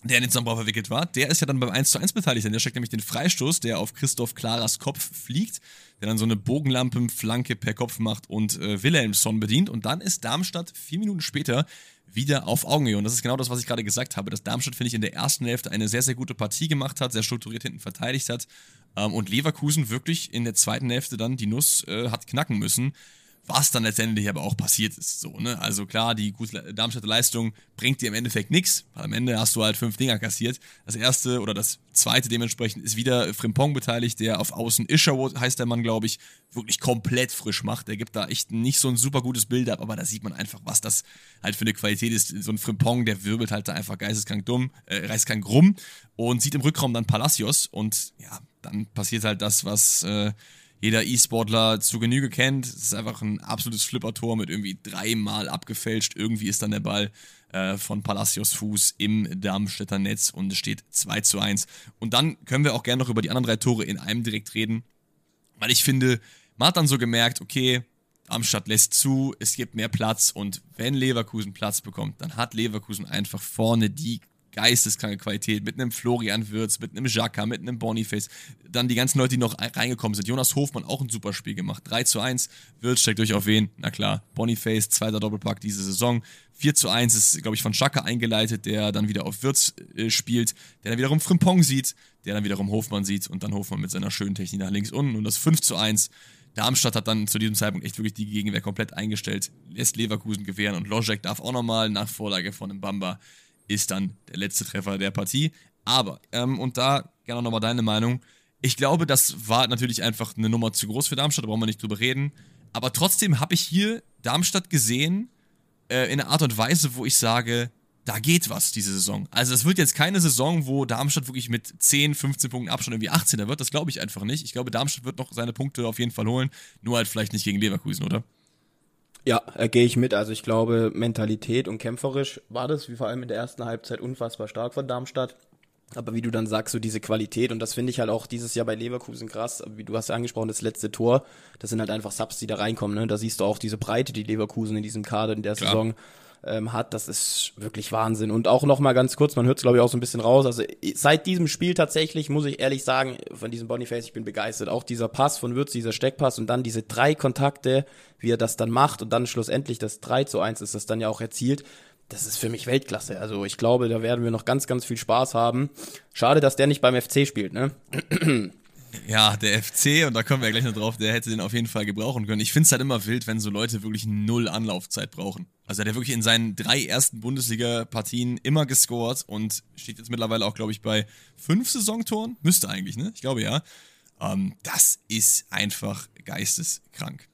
der in den Zusammenbau verwickelt war, der ist ja dann beim 1 zu 1 beteiligt, denn der steckt nämlich den Freistoß, der auf Christoph Klaras Kopf fliegt, der dann so eine Bogenlampenflanke per Kopf macht und äh, Wilhelmsson bedient. Und dann ist Darmstadt vier Minuten später wieder auf Augenhöhe. Und das ist genau das, was ich gerade gesagt habe, dass Darmstadt, finde ich, in der ersten Hälfte eine sehr, sehr gute Partie gemacht hat, sehr strukturiert hinten verteidigt hat ähm, und Leverkusen wirklich in der zweiten Hälfte dann die Nuss äh, hat knacken müssen was dann letztendlich aber auch passiert ist. So, ne? Also klar, die gute Darmstädter Leistung bringt dir im Endeffekt nichts. Am Ende hast du halt fünf Dinger kassiert. Das erste oder das zweite dementsprechend ist wieder Frimpong beteiligt, der auf Außen Isherwood, heißt der Mann, glaube ich, wirklich komplett frisch macht. Der gibt da echt nicht so ein super gutes Bild ab, aber da sieht man einfach, was das halt für eine Qualität ist. So ein Frimpong, der wirbelt halt da einfach geisteskrank dumm, äh, reißt rum und sieht im Rückraum dann Palacios und ja, dann passiert halt das, was äh, jeder E-Sportler zu Genüge kennt. Es ist einfach ein absolutes Flippertor mit irgendwie dreimal abgefälscht. Irgendwie ist dann der Ball äh, von Palacios Fuß im Darmstädter Netz und es steht 2 zu 1. Und dann können wir auch gerne noch über die anderen drei Tore in einem direkt reden, weil ich finde, man hat dann so gemerkt, okay, Darmstadt lässt zu, es gibt mehr Platz und wenn Leverkusen Platz bekommt, dann hat Leverkusen einfach vorne die geisteskranke Qualität mit einem Florian Wirz, mit einem Jacka, mit einem Boniface. Dann die ganzen Leute, die noch reingekommen sind. Jonas Hofmann auch ein super Spiel gemacht. 3 zu 1. Wirz steckt durch auf wen? Na klar, Boniface, zweiter Doppelpack diese Saison. 4 zu 1 ist, glaube ich, von Jacka eingeleitet, der dann wieder auf Wirz äh, spielt, der dann wiederum Frimpong sieht, der dann wiederum Hofmann sieht und dann Hofmann mit seiner schönen Technik nach links unten. Und das 5 zu 1 Darmstadt hat dann zu diesem Zeitpunkt echt wirklich die Gegenwehr komplett eingestellt, lässt Leverkusen gewähren und Lojek darf auch nochmal nach Vorlage von einem Bamba ist dann der letzte Treffer der Partie. Aber, ähm, und da gerne nochmal deine Meinung. Ich glaube, das war natürlich einfach eine Nummer zu groß für Darmstadt, da brauchen wir nicht drüber reden. Aber trotzdem habe ich hier Darmstadt gesehen, äh, in einer Art und Weise, wo ich sage, da geht was diese Saison. Also es wird jetzt keine Saison, wo Darmstadt wirklich mit 10, 15 Punkten Abstand irgendwie 18er wird. Das glaube ich einfach nicht. Ich glaube, Darmstadt wird noch seine Punkte auf jeden Fall holen. Nur halt vielleicht nicht gegen Leverkusen, oder? Ja, äh, gehe ich mit. Also ich glaube, Mentalität und kämpferisch war das, wie vor allem in der ersten Halbzeit, unfassbar stark von Darmstadt. Aber wie du dann sagst, so diese Qualität, und das finde ich halt auch dieses Jahr bei Leverkusen krass, wie du hast ja angesprochen, das letzte Tor, das sind halt einfach Subs, die da reinkommen, ne? Da siehst du auch diese Breite, die Leverkusen in diesem Kader in der Klar. Saison ähm, hat, das ist wirklich Wahnsinn. Und auch noch mal ganz kurz, man hört es glaube ich auch so ein bisschen raus. Also seit diesem Spiel tatsächlich muss ich ehrlich sagen, von diesem Boniface, ich bin begeistert. Auch dieser Pass von Würz, dieser Steckpass und dann diese drei Kontakte, wie er das dann macht und dann schlussendlich das 3 zu 1 ist das dann ja auch erzielt. Das ist für mich Weltklasse. Also ich glaube, da werden wir noch ganz, ganz viel Spaß haben. Schade, dass der nicht beim FC spielt, ne? Ja, der FC, und da kommen wir gleich noch drauf, der hätte den auf jeden Fall gebrauchen können. Ich finde es halt immer wild, wenn so Leute wirklich null Anlaufzeit brauchen. Also der wirklich in seinen drei ersten Bundesliga-Partien immer gescored und steht jetzt mittlerweile auch, glaube ich, bei fünf Saisontoren. Müsste eigentlich, ne? Ich glaube ja. Ähm, das ist einfach geisteskrank.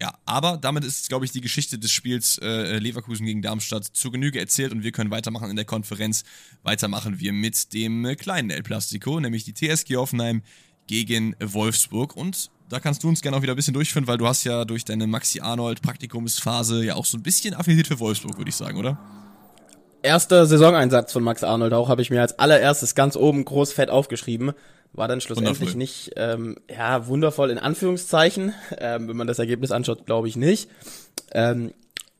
Ja, aber damit ist, glaube ich, die Geschichte des Spiels äh, Leverkusen gegen Darmstadt zu Genüge erzählt und wir können weitermachen in der Konferenz. Weitermachen wir mit dem kleinen El Plastico, nämlich die TSG Hoffenheim gegen Wolfsburg. Und da kannst du uns gerne auch wieder ein bisschen durchführen, weil du hast ja durch deine Maxi Arnold Praktikumsphase ja auch so ein bisschen Affinität für Wolfsburg, würde ich sagen, oder? Erster Saisoneinsatz von Max Arnold auch habe ich mir als allererstes ganz oben groß fett aufgeschrieben. War dann schlussendlich wundervoll. nicht, ähm, ja, wundervoll in Anführungszeichen. Ähm, wenn man das Ergebnis anschaut, glaube ich nicht. Ähm,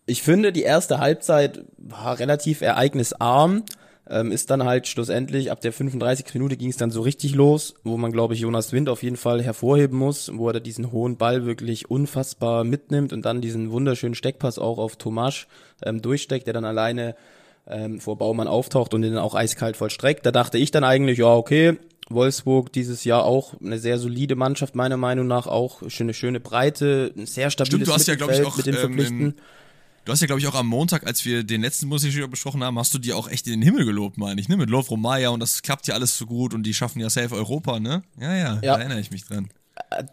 ich finde, die erste Halbzeit war relativ ereignisarm ähm, ist dann halt schlussendlich ab der 35. Minute ging es dann so richtig los, wo man glaube ich Jonas Wind auf jeden Fall hervorheben muss, wo er da diesen hohen Ball wirklich unfassbar mitnimmt und dann diesen wunderschönen Steckpass auch auf Tomasch ähm, durchsteckt, der dann alleine ähm, vor Baumann auftaucht und den dann auch eiskalt vollstreckt. Da dachte ich dann eigentlich, ja okay, Wolfsburg dieses Jahr auch eine sehr solide Mannschaft, meiner Meinung nach auch eine schöne Breite, ein sehr stabiles Stimmt, du hast ja, glaube ich, auch mit den ähm, Verpflichten. Du hast ja, glaube ich, auch am Montag, als wir den letzten Bundesliga besprochen haben, hast du dir auch echt in den Himmel gelobt, meine ich, ne? Mit Lovro Maya und das klappt ja alles so gut und die schaffen ja safe Europa, ne? Ja, ja, ja. da erinnere ich mich dran. Äh,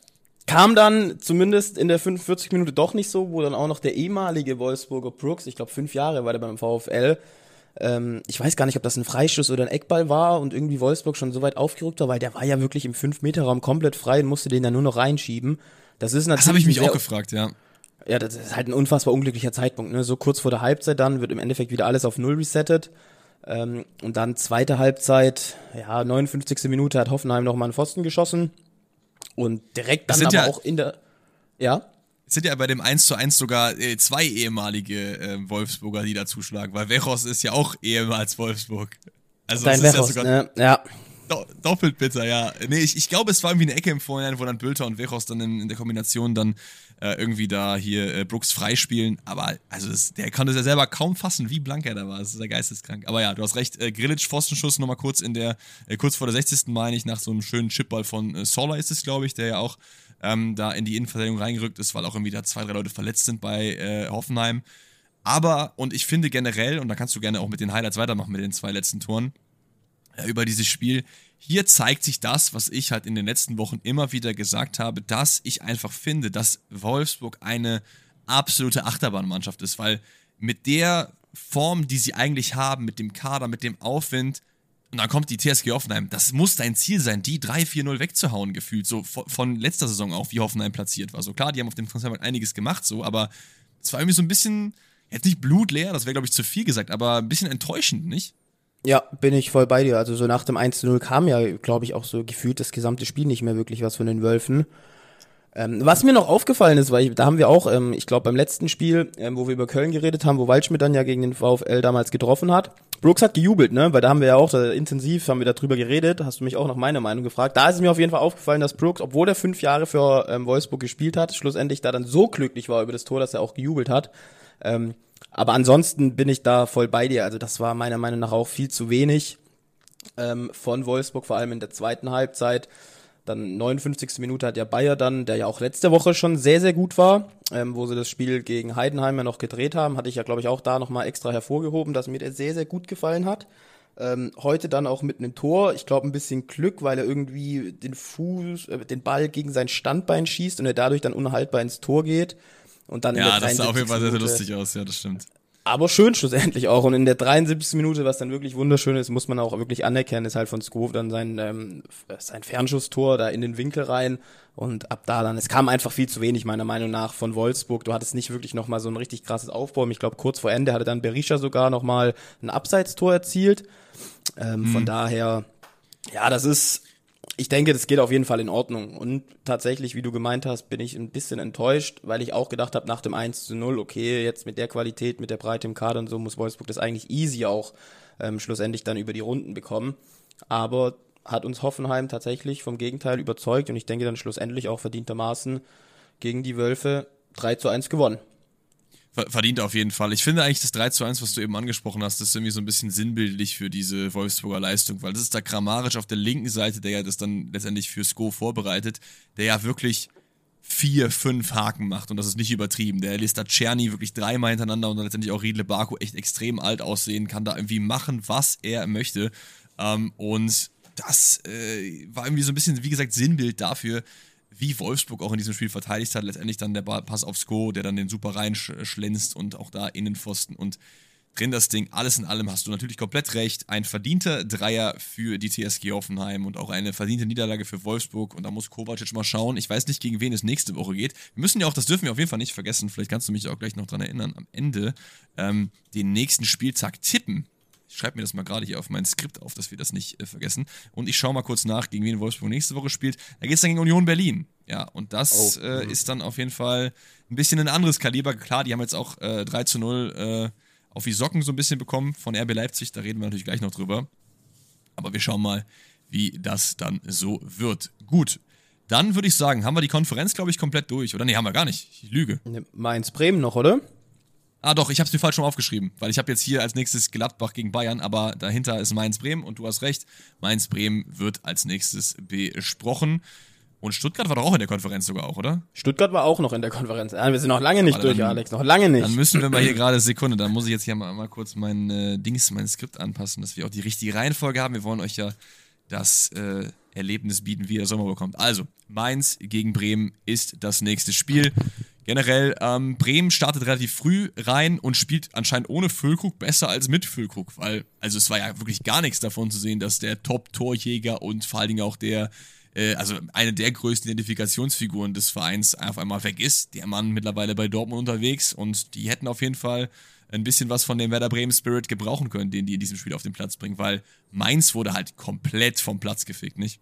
kam dann zumindest in der 45 Minute doch nicht so, wo dann auch noch der ehemalige Wolfsburger Brooks, ich glaube fünf Jahre war der beim VfL, ähm, ich weiß gar nicht, ob das ein Freischuss oder ein Eckball war und irgendwie Wolfsburg schon so weit aufgerückt war, weil der war ja wirklich im 5-Meter-Raum komplett frei und musste den dann nur noch reinschieben. Das ist natürlich. Das habe ich mich auch gefragt, ja. Ja, das ist halt ein unfassbar unglücklicher Zeitpunkt. Ne? So kurz vor der Halbzeit dann wird im Endeffekt wieder alles auf Null resettet. Ähm, und dann zweite Halbzeit, ja, 59. Minute hat Hoffenheim noch mal einen Pfosten geschossen. Und direkt dann aber ja, auch in der, ja? Es sind ja bei dem 1 zu 1 sogar äh, zwei ehemalige äh, Wolfsburger, die da zuschlagen, weil Wechos ist ja auch ehemals Wolfsburg. Also Dein Wechos, ja sogar, ne? Ja. Do doppelt bitter, ja. Nee, ich, ich glaube, es war irgendwie eine Ecke im Vorhinein, wo dann Bülter und Wechos dann in, in der Kombination dann äh, irgendwie da hier äh, Brooks freispielen. Aber also das, der konnte es ja selber kaum fassen, wie blank er da war. Das ist ja geisteskrank. Aber ja, du hast recht. Äh, Grillitsch Pfostenschuss nochmal kurz in der, äh, kurz vor der 60. meine ich, nach so einem schönen Chipball von äh, Sola ist es, glaube ich, der ja auch ähm, da in die Innenverteidigung reingerückt ist, weil auch irgendwie da zwei, drei Leute verletzt sind bei äh, Hoffenheim. Aber, und ich finde generell, und da kannst du gerne auch mit den Highlights weitermachen, mit den zwei letzten Toren, über dieses Spiel, hier zeigt sich das, was ich halt in den letzten Wochen immer wieder gesagt habe, dass ich einfach finde, dass Wolfsburg eine absolute Achterbahnmannschaft ist, weil mit der Form, die sie eigentlich haben, mit dem Kader, mit dem Aufwind, und dann kommt die TSG Hoffenheim. Das muss dein Ziel sein, die 3-4-0 wegzuhauen, gefühlt. So von letzter Saison auch, wie Hoffenheim platziert war. So klar, die haben auf dem Transfermarkt einiges gemacht, so, aber es war irgendwie so ein bisschen, jetzt nicht blutleer, das wäre, glaube ich, zu viel gesagt, aber ein bisschen enttäuschend, nicht? Ja, bin ich voll bei dir. Also so nach dem 1-0 kam ja, glaube ich, auch so gefühlt das gesamte Spiel nicht mehr wirklich was von den Wölfen. Ähm, was mir noch aufgefallen ist, weil ich, da haben wir auch, ähm, ich glaube beim letzten Spiel, ähm, wo wir über Köln geredet haben, wo Waldschmidt dann ja gegen den VfL damals getroffen hat, Brooks hat gejubelt, ne? Weil da haben wir ja auch da, intensiv haben wir darüber geredet. Hast du mich auch nach meiner Meinung gefragt. Da ist mir auf jeden Fall aufgefallen, dass Brooks, obwohl er fünf Jahre für ähm, Wolfsburg gespielt hat, schlussendlich da dann so glücklich war über das Tor, dass er auch gejubelt hat. Aber ansonsten bin ich da voll bei dir. Also das war meiner Meinung nach auch viel zu wenig ähm, von Wolfsburg, vor allem in der zweiten Halbzeit. Dann 59. Minute hat ja Bayer dann, der ja auch letzte Woche schon sehr, sehr gut war, ähm, wo sie das Spiel gegen Heidenheim ja noch gedreht haben, hatte ich ja, glaube ich, auch da nochmal extra hervorgehoben, dass mir der sehr, sehr gut gefallen hat. Ähm, heute dann auch mit einem Tor, ich glaube ein bisschen Glück, weil er irgendwie den Fuß, äh, den Ball gegen sein Standbein schießt und er dadurch dann unhaltbar ins Tor geht. Und dann ja, das sah auf jeden Fall sehr, sehr lustig aus, ja, das stimmt. Aber schön schlussendlich auch. Und in der 73. Minute, was dann wirklich wunderschön ist, muss man auch wirklich anerkennen, ist halt von Skov dann sein, ähm, sein Fernschusstor da in den Winkel rein. Und ab da dann, es kam einfach viel zu wenig, meiner Meinung nach, von Wolfsburg. Du hattest nicht wirklich nochmal so ein richtig krasses Aufbau. Ich glaube, kurz vor Ende hatte dann Berisha sogar nochmal ein Abseitstor erzielt. Ähm, mhm. Von daher, ja, das ist ich denke, das geht auf jeden Fall in Ordnung. Und tatsächlich, wie du gemeint hast, bin ich ein bisschen enttäuscht, weil ich auch gedacht habe, nach dem 1 zu 0, okay, jetzt mit der Qualität, mit der Breite im Kader und so muss Wolfsburg das eigentlich easy auch ähm, schlussendlich dann über die Runden bekommen. Aber hat uns Hoffenheim tatsächlich vom Gegenteil überzeugt und ich denke dann schlussendlich auch verdientermaßen gegen die Wölfe 3 zu 1 gewonnen. Verdient auf jeden Fall. Ich finde eigentlich das 3 zu 1, was du eben angesprochen hast, ist irgendwie so ein bisschen sinnbildlich für diese Wolfsburger Leistung, weil das ist der Kramaric auf der linken Seite, der ja das dann letztendlich für Sko vorbereitet, der ja wirklich vier, fünf Haken macht und das ist nicht übertrieben. Der lässt da Czerny wirklich dreimal hintereinander und dann letztendlich auch Riedle Baku echt extrem alt aussehen, kann da irgendwie machen, was er möchte. Ähm, und das äh, war irgendwie so ein bisschen, wie gesagt, Sinnbild dafür, wie Wolfsburg auch in diesem Spiel verteidigt hat. Letztendlich dann der Pass auf Sko, der dann den super reinschlänzt und auch da Innenpfosten und drin das Ding. Alles in allem hast du natürlich komplett recht. Ein verdienter Dreier für die TSG Hoffenheim und auch eine verdiente Niederlage für Wolfsburg. Und da muss Kovacic mal schauen. Ich weiß nicht, gegen wen es nächste Woche geht. Wir müssen ja auch, das dürfen wir auf jeden Fall nicht vergessen. Vielleicht kannst du mich auch gleich noch dran erinnern. Am Ende ähm, den nächsten Spieltag tippen. Ich schreibe mir das mal gerade hier auf mein Skript auf, dass wir das nicht äh, vergessen. Und ich schaue mal kurz nach, gegen wen Wolfsburg nächste Woche spielt. Da geht es dann gegen Union Berlin. Ja, und das oh, äh, ist dann auf jeden Fall ein bisschen ein anderes Kaliber. Klar, die haben jetzt auch äh, 3 zu 0 äh, auf die Socken so ein bisschen bekommen von RB Leipzig. Da reden wir natürlich gleich noch drüber. Aber wir schauen mal, wie das dann so wird. Gut. Dann würde ich sagen, haben wir die Konferenz, glaube ich, komplett durch. Oder nee, haben wir gar nicht. Ich lüge. Mainz-Bremen noch, oder? Ah doch, ich habe es mir falsch schon aufgeschrieben, weil ich habe jetzt hier als nächstes Gladbach gegen Bayern, aber dahinter ist Mainz-Bremen und du hast recht, Mainz-Bremen wird als nächstes besprochen. Und Stuttgart war doch auch in der Konferenz sogar auch, oder? Stuttgart war auch noch in der Konferenz. Ja, wir sind noch lange nicht durch, dann, Alex, noch lange nicht. Dann müssen wir mal hier gerade Sekunde, dann muss ich jetzt hier mal, mal kurz mein äh, Dings, mein Skript anpassen, dass wir auch die richtige Reihenfolge haben. Wir wollen euch ja das äh, Erlebnis bieten, wie ihr Sommer bekommt. Also, Mainz gegen Bremen ist das nächste Spiel. Generell, ähm, Bremen startet relativ früh rein und spielt anscheinend ohne Füllkrug besser als mit Füllkrug, weil, also es war ja wirklich gar nichts davon zu sehen, dass der Top-Torjäger und vor allen Dingen auch der, äh, also eine der größten Identifikationsfiguren des Vereins auf einmal weg ist. Der Mann mittlerweile bei Dortmund unterwegs und die hätten auf jeden Fall ein bisschen was von dem Werder Bremen Spirit gebrauchen können, den die in diesem Spiel auf den Platz bringen, weil Mainz wurde halt komplett vom Platz gefickt, nicht?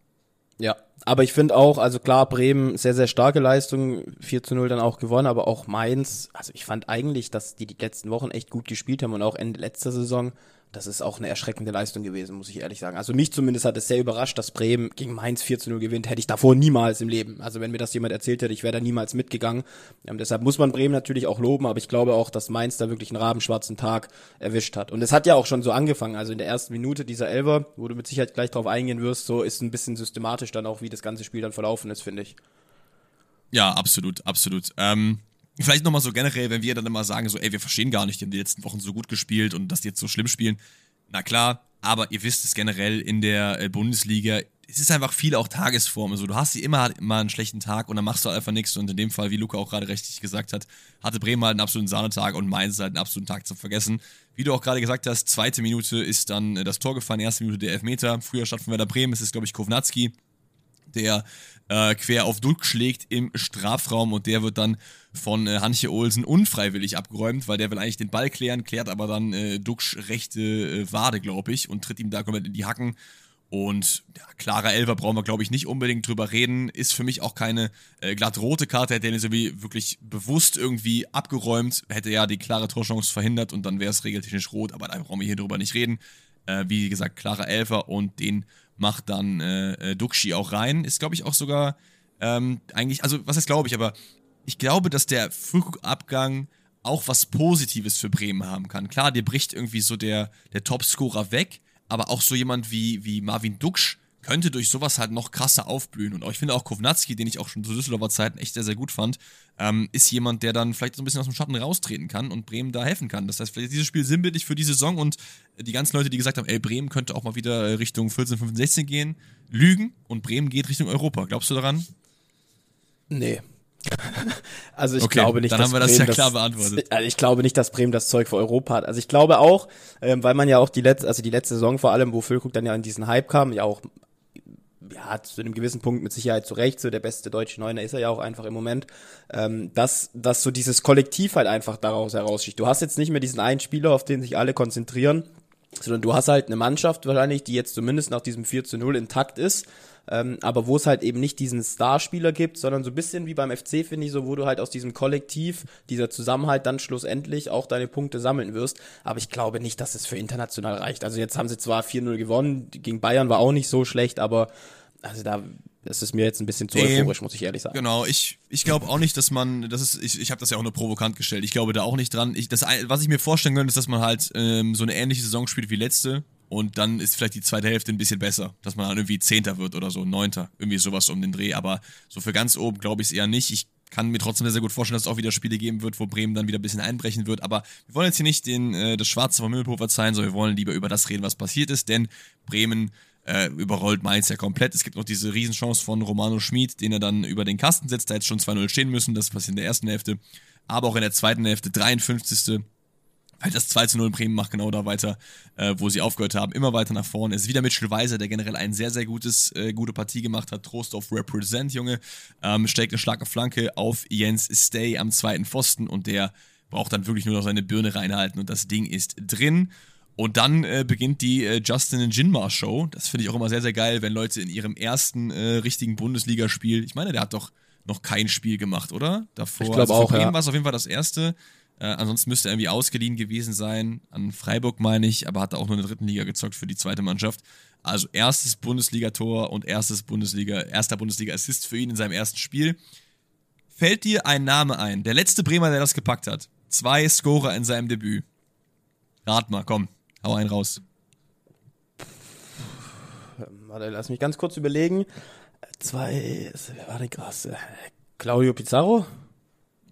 Ja, aber ich finde auch, also klar, Bremen sehr, sehr starke Leistung, 4 zu 0 dann auch gewonnen, aber auch Mainz, also ich fand eigentlich, dass die die letzten Wochen echt gut gespielt haben und auch Ende letzter Saison das ist auch eine erschreckende Leistung gewesen, muss ich ehrlich sagen. Also mich zumindest hat es sehr überrascht, dass Bremen gegen Mainz 4 zu 0 gewinnt. Hätte ich davor niemals im Leben. Also wenn mir das jemand erzählt hätte, ich wäre da niemals mitgegangen. Ähm, deshalb muss man Bremen natürlich auch loben, aber ich glaube auch, dass Mainz da wirklich einen rabenschwarzen Tag erwischt hat. Und es hat ja auch schon so angefangen. Also in der ersten Minute dieser Elver, wo du mit Sicherheit gleich drauf eingehen wirst, so ist ein bisschen systematisch dann auch, wie das ganze Spiel dann verlaufen ist, finde ich. Ja, absolut, absolut. Ähm Vielleicht nochmal so generell, wenn wir dann immer sagen, so, ey, wir verstehen gar nicht, die haben die letzten Wochen so gut gespielt und dass die jetzt so schlimm spielen. Na klar, aber ihr wisst es generell in der äh, Bundesliga, es ist einfach viel auch Tagesform. Also du hast sie immer immer einen schlechten Tag und dann machst du einfach nichts. Und in dem Fall, wie Luca auch gerade richtig gesagt hat, hatte Bremen halt einen absoluten Sahnetag und Mainz halt einen absoluten Tag zu vergessen. Wie du auch gerade gesagt hast, zweite Minute ist dann äh, das Tor gefallen, erste Minute der Elfmeter. Früher statt von Werder Bremen, es ist glaube ich Kovnatski, der äh, quer auf Duck schlägt im Strafraum und der wird dann von äh, Hanche Olsen unfreiwillig abgeräumt, weil der will eigentlich den Ball klären, klärt aber dann äh, Duxch rechte äh, Wade, glaube ich, und tritt ihm da komplett in die Hacken. Und ja, klarer Elfer brauchen wir, glaube ich, nicht unbedingt drüber reden. Ist für mich auch keine äh, glatt rote Karte, hätte er so wie wirklich bewusst irgendwie abgeräumt, hätte ja die klare Torchance verhindert und dann wäre es regeltechnisch rot, aber da brauchen wir hier drüber nicht reden. Äh, wie gesagt, klarer Elfer und den macht dann äh, äh, Duxi auch rein. Ist, glaube ich, auch sogar ähm, eigentlich, also was heißt glaube ich, aber ich glaube, dass der Füllkrug-Abgang auch was Positives für Bremen haben kann. Klar, dir bricht irgendwie so der, der Topscorer weg, aber auch so jemand wie, wie Marvin Duksch könnte durch sowas halt noch krasser aufblühen. Und ich finde auch Kovnatski, den ich auch schon zu Düsseldorfer Zeiten echt sehr, sehr gut fand, ähm, ist jemand, der dann vielleicht so ein bisschen aus dem Schatten raustreten kann und Bremen da helfen kann. Das heißt, vielleicht ist dieses Spiel sinnbildlich für die Saison und die ganzen Leute, die gesagt haben, ey, Bremen könnte auch mal wieder Richtung 14, 15, 16 gehen, lügen und Bremen geht Richtung Europa. Glaubst du daran? Nee. also ich okay, glaube nicht, dann haben wir das Bremen ja klar beantwortet. Das, also ich glaube nicht, dass Bremen das Zeug für Europa hat. Also ich glaube auch, ähm, weil man ja auch die letzte, also die letzte Saison vor allem, wo Füllkrug dann ja in diesen Hype kam, ja auch ja, zu einem gewissen Punkt mit Sicherheit zu Recht, so der beste deutsche Neuner ist er ja auch einfach im Moment, ähm, dass, dass so dieses Kollektiv halt einfach daraus heraussticht. Du hast jetzt nicht mehr diesen einen Spieler, auf den sich alle konzentrieren, sondern du hast halt eine Mannschaft wahrscheinlich, die jetzt zumindest nach diesem 4 zu 0 intakt ist, ähm, aber wo es halt eben nicht diesen Starspieler gibt, sondern so ein bisschen wie beim FC, finde ich, so, wo du halt aus diesem Kollektiv, dieser Zusammenhalt dann schlussendlich auch deine Punkte sammeln wirst. Aber ich glaube nicht, dass es für international reicht. Also jetzt haben sie zwar 4-0 gewonnen, gegen Bayern war auch nicht so schlecht, aber also da das ist mir jetzt ein bisschen zu euphorisch, muss ich ehrlich sagen. Genau, ich, ich glaube auch nicht, dass man, das ist, ich, ich habe das ja auch nur provokant gestellt. Ich glaube da auch nicht dran. Ich, das, was ich mir vorstellen könnte, ist, dass man halt ähm, so eine ähnliche Saison spielt wie letzte und dann ist vielleicht die zweite Hälfte ein bisschen besser, dass man dann irgendwie Zehnter wird oder so, Neunter, irgendwie sowas um den Dreh. Aber so für ganz oben glaube ich es eher nicht. Ich kann mir trotzdem sehr, sehr gut vorstellen, dass es auch wieder Spiele geben wird, wo Bremen dann wieder ein bisschen einbrechen wird. Aber wir wollen jetzt hier nicht den, äh, das Schwarze vom Himmelpuffer zeigen, sondern wir wollen lieber über das reden, was passiert ist, denn Bremen äh, überrollt Mainz ja komplett. Es gibt noch diese Riesenchance von Romano Schmid, den er dann über den Kasten setzt. Da jetzt schon 2-0 stehen müssen. Das passiert in der ersten Hälfte. Aber auch in der zweiten Hälfte, 53. Weil das 2 0 in Bremen macht genau da weiter, äh, wo sie aufgehört haben. Immer weiter nach vorne. Es ist wieder Mitchell Weiser, der generell ein sehr, sehr gutes, äh, gute Partie gemacht hat. Trost auf Represent, Junge. Ähm, steckt eine starke Flanke auf Jens Stay am zweiten Pfosten und der braucht dann wirklich nur noch seine Birne reinhalten und das Ding ist drin. Und dann äh, beginnt die äh, Justin Jinmar Show. Das finde ich auch immer sehr, sehr geil, wenn Leute in ihrem ersten äh, richtigen Bundesligaspiel, ich meine, der hat doch noch kein Spiel gemacht, oder? Davor. Ich glaube also auch, ja. war es auf jeden Fall das erste. Äh, ansonsten müsste er irgendwie ausgeliehen gewesen sein. An Freiburg meine ich, aber hat er auch nur in der dritten Liga gezockt für die zweite Mannschaft. Also erstes Bundesligator und erstes Bundesliga, erster Bundesliga-Assist für ihn in seinem ersten Spiel. Fällt dir ein Name ein? Der letzte Bremer, der das gepackt hat. Zwei Scorer in seinem Debüt. Rat mal, komm. Hau einen raus. Warte, lass mich ganz kurz überlegen. Zwei, wer war denn krass? Claudio Pizarro?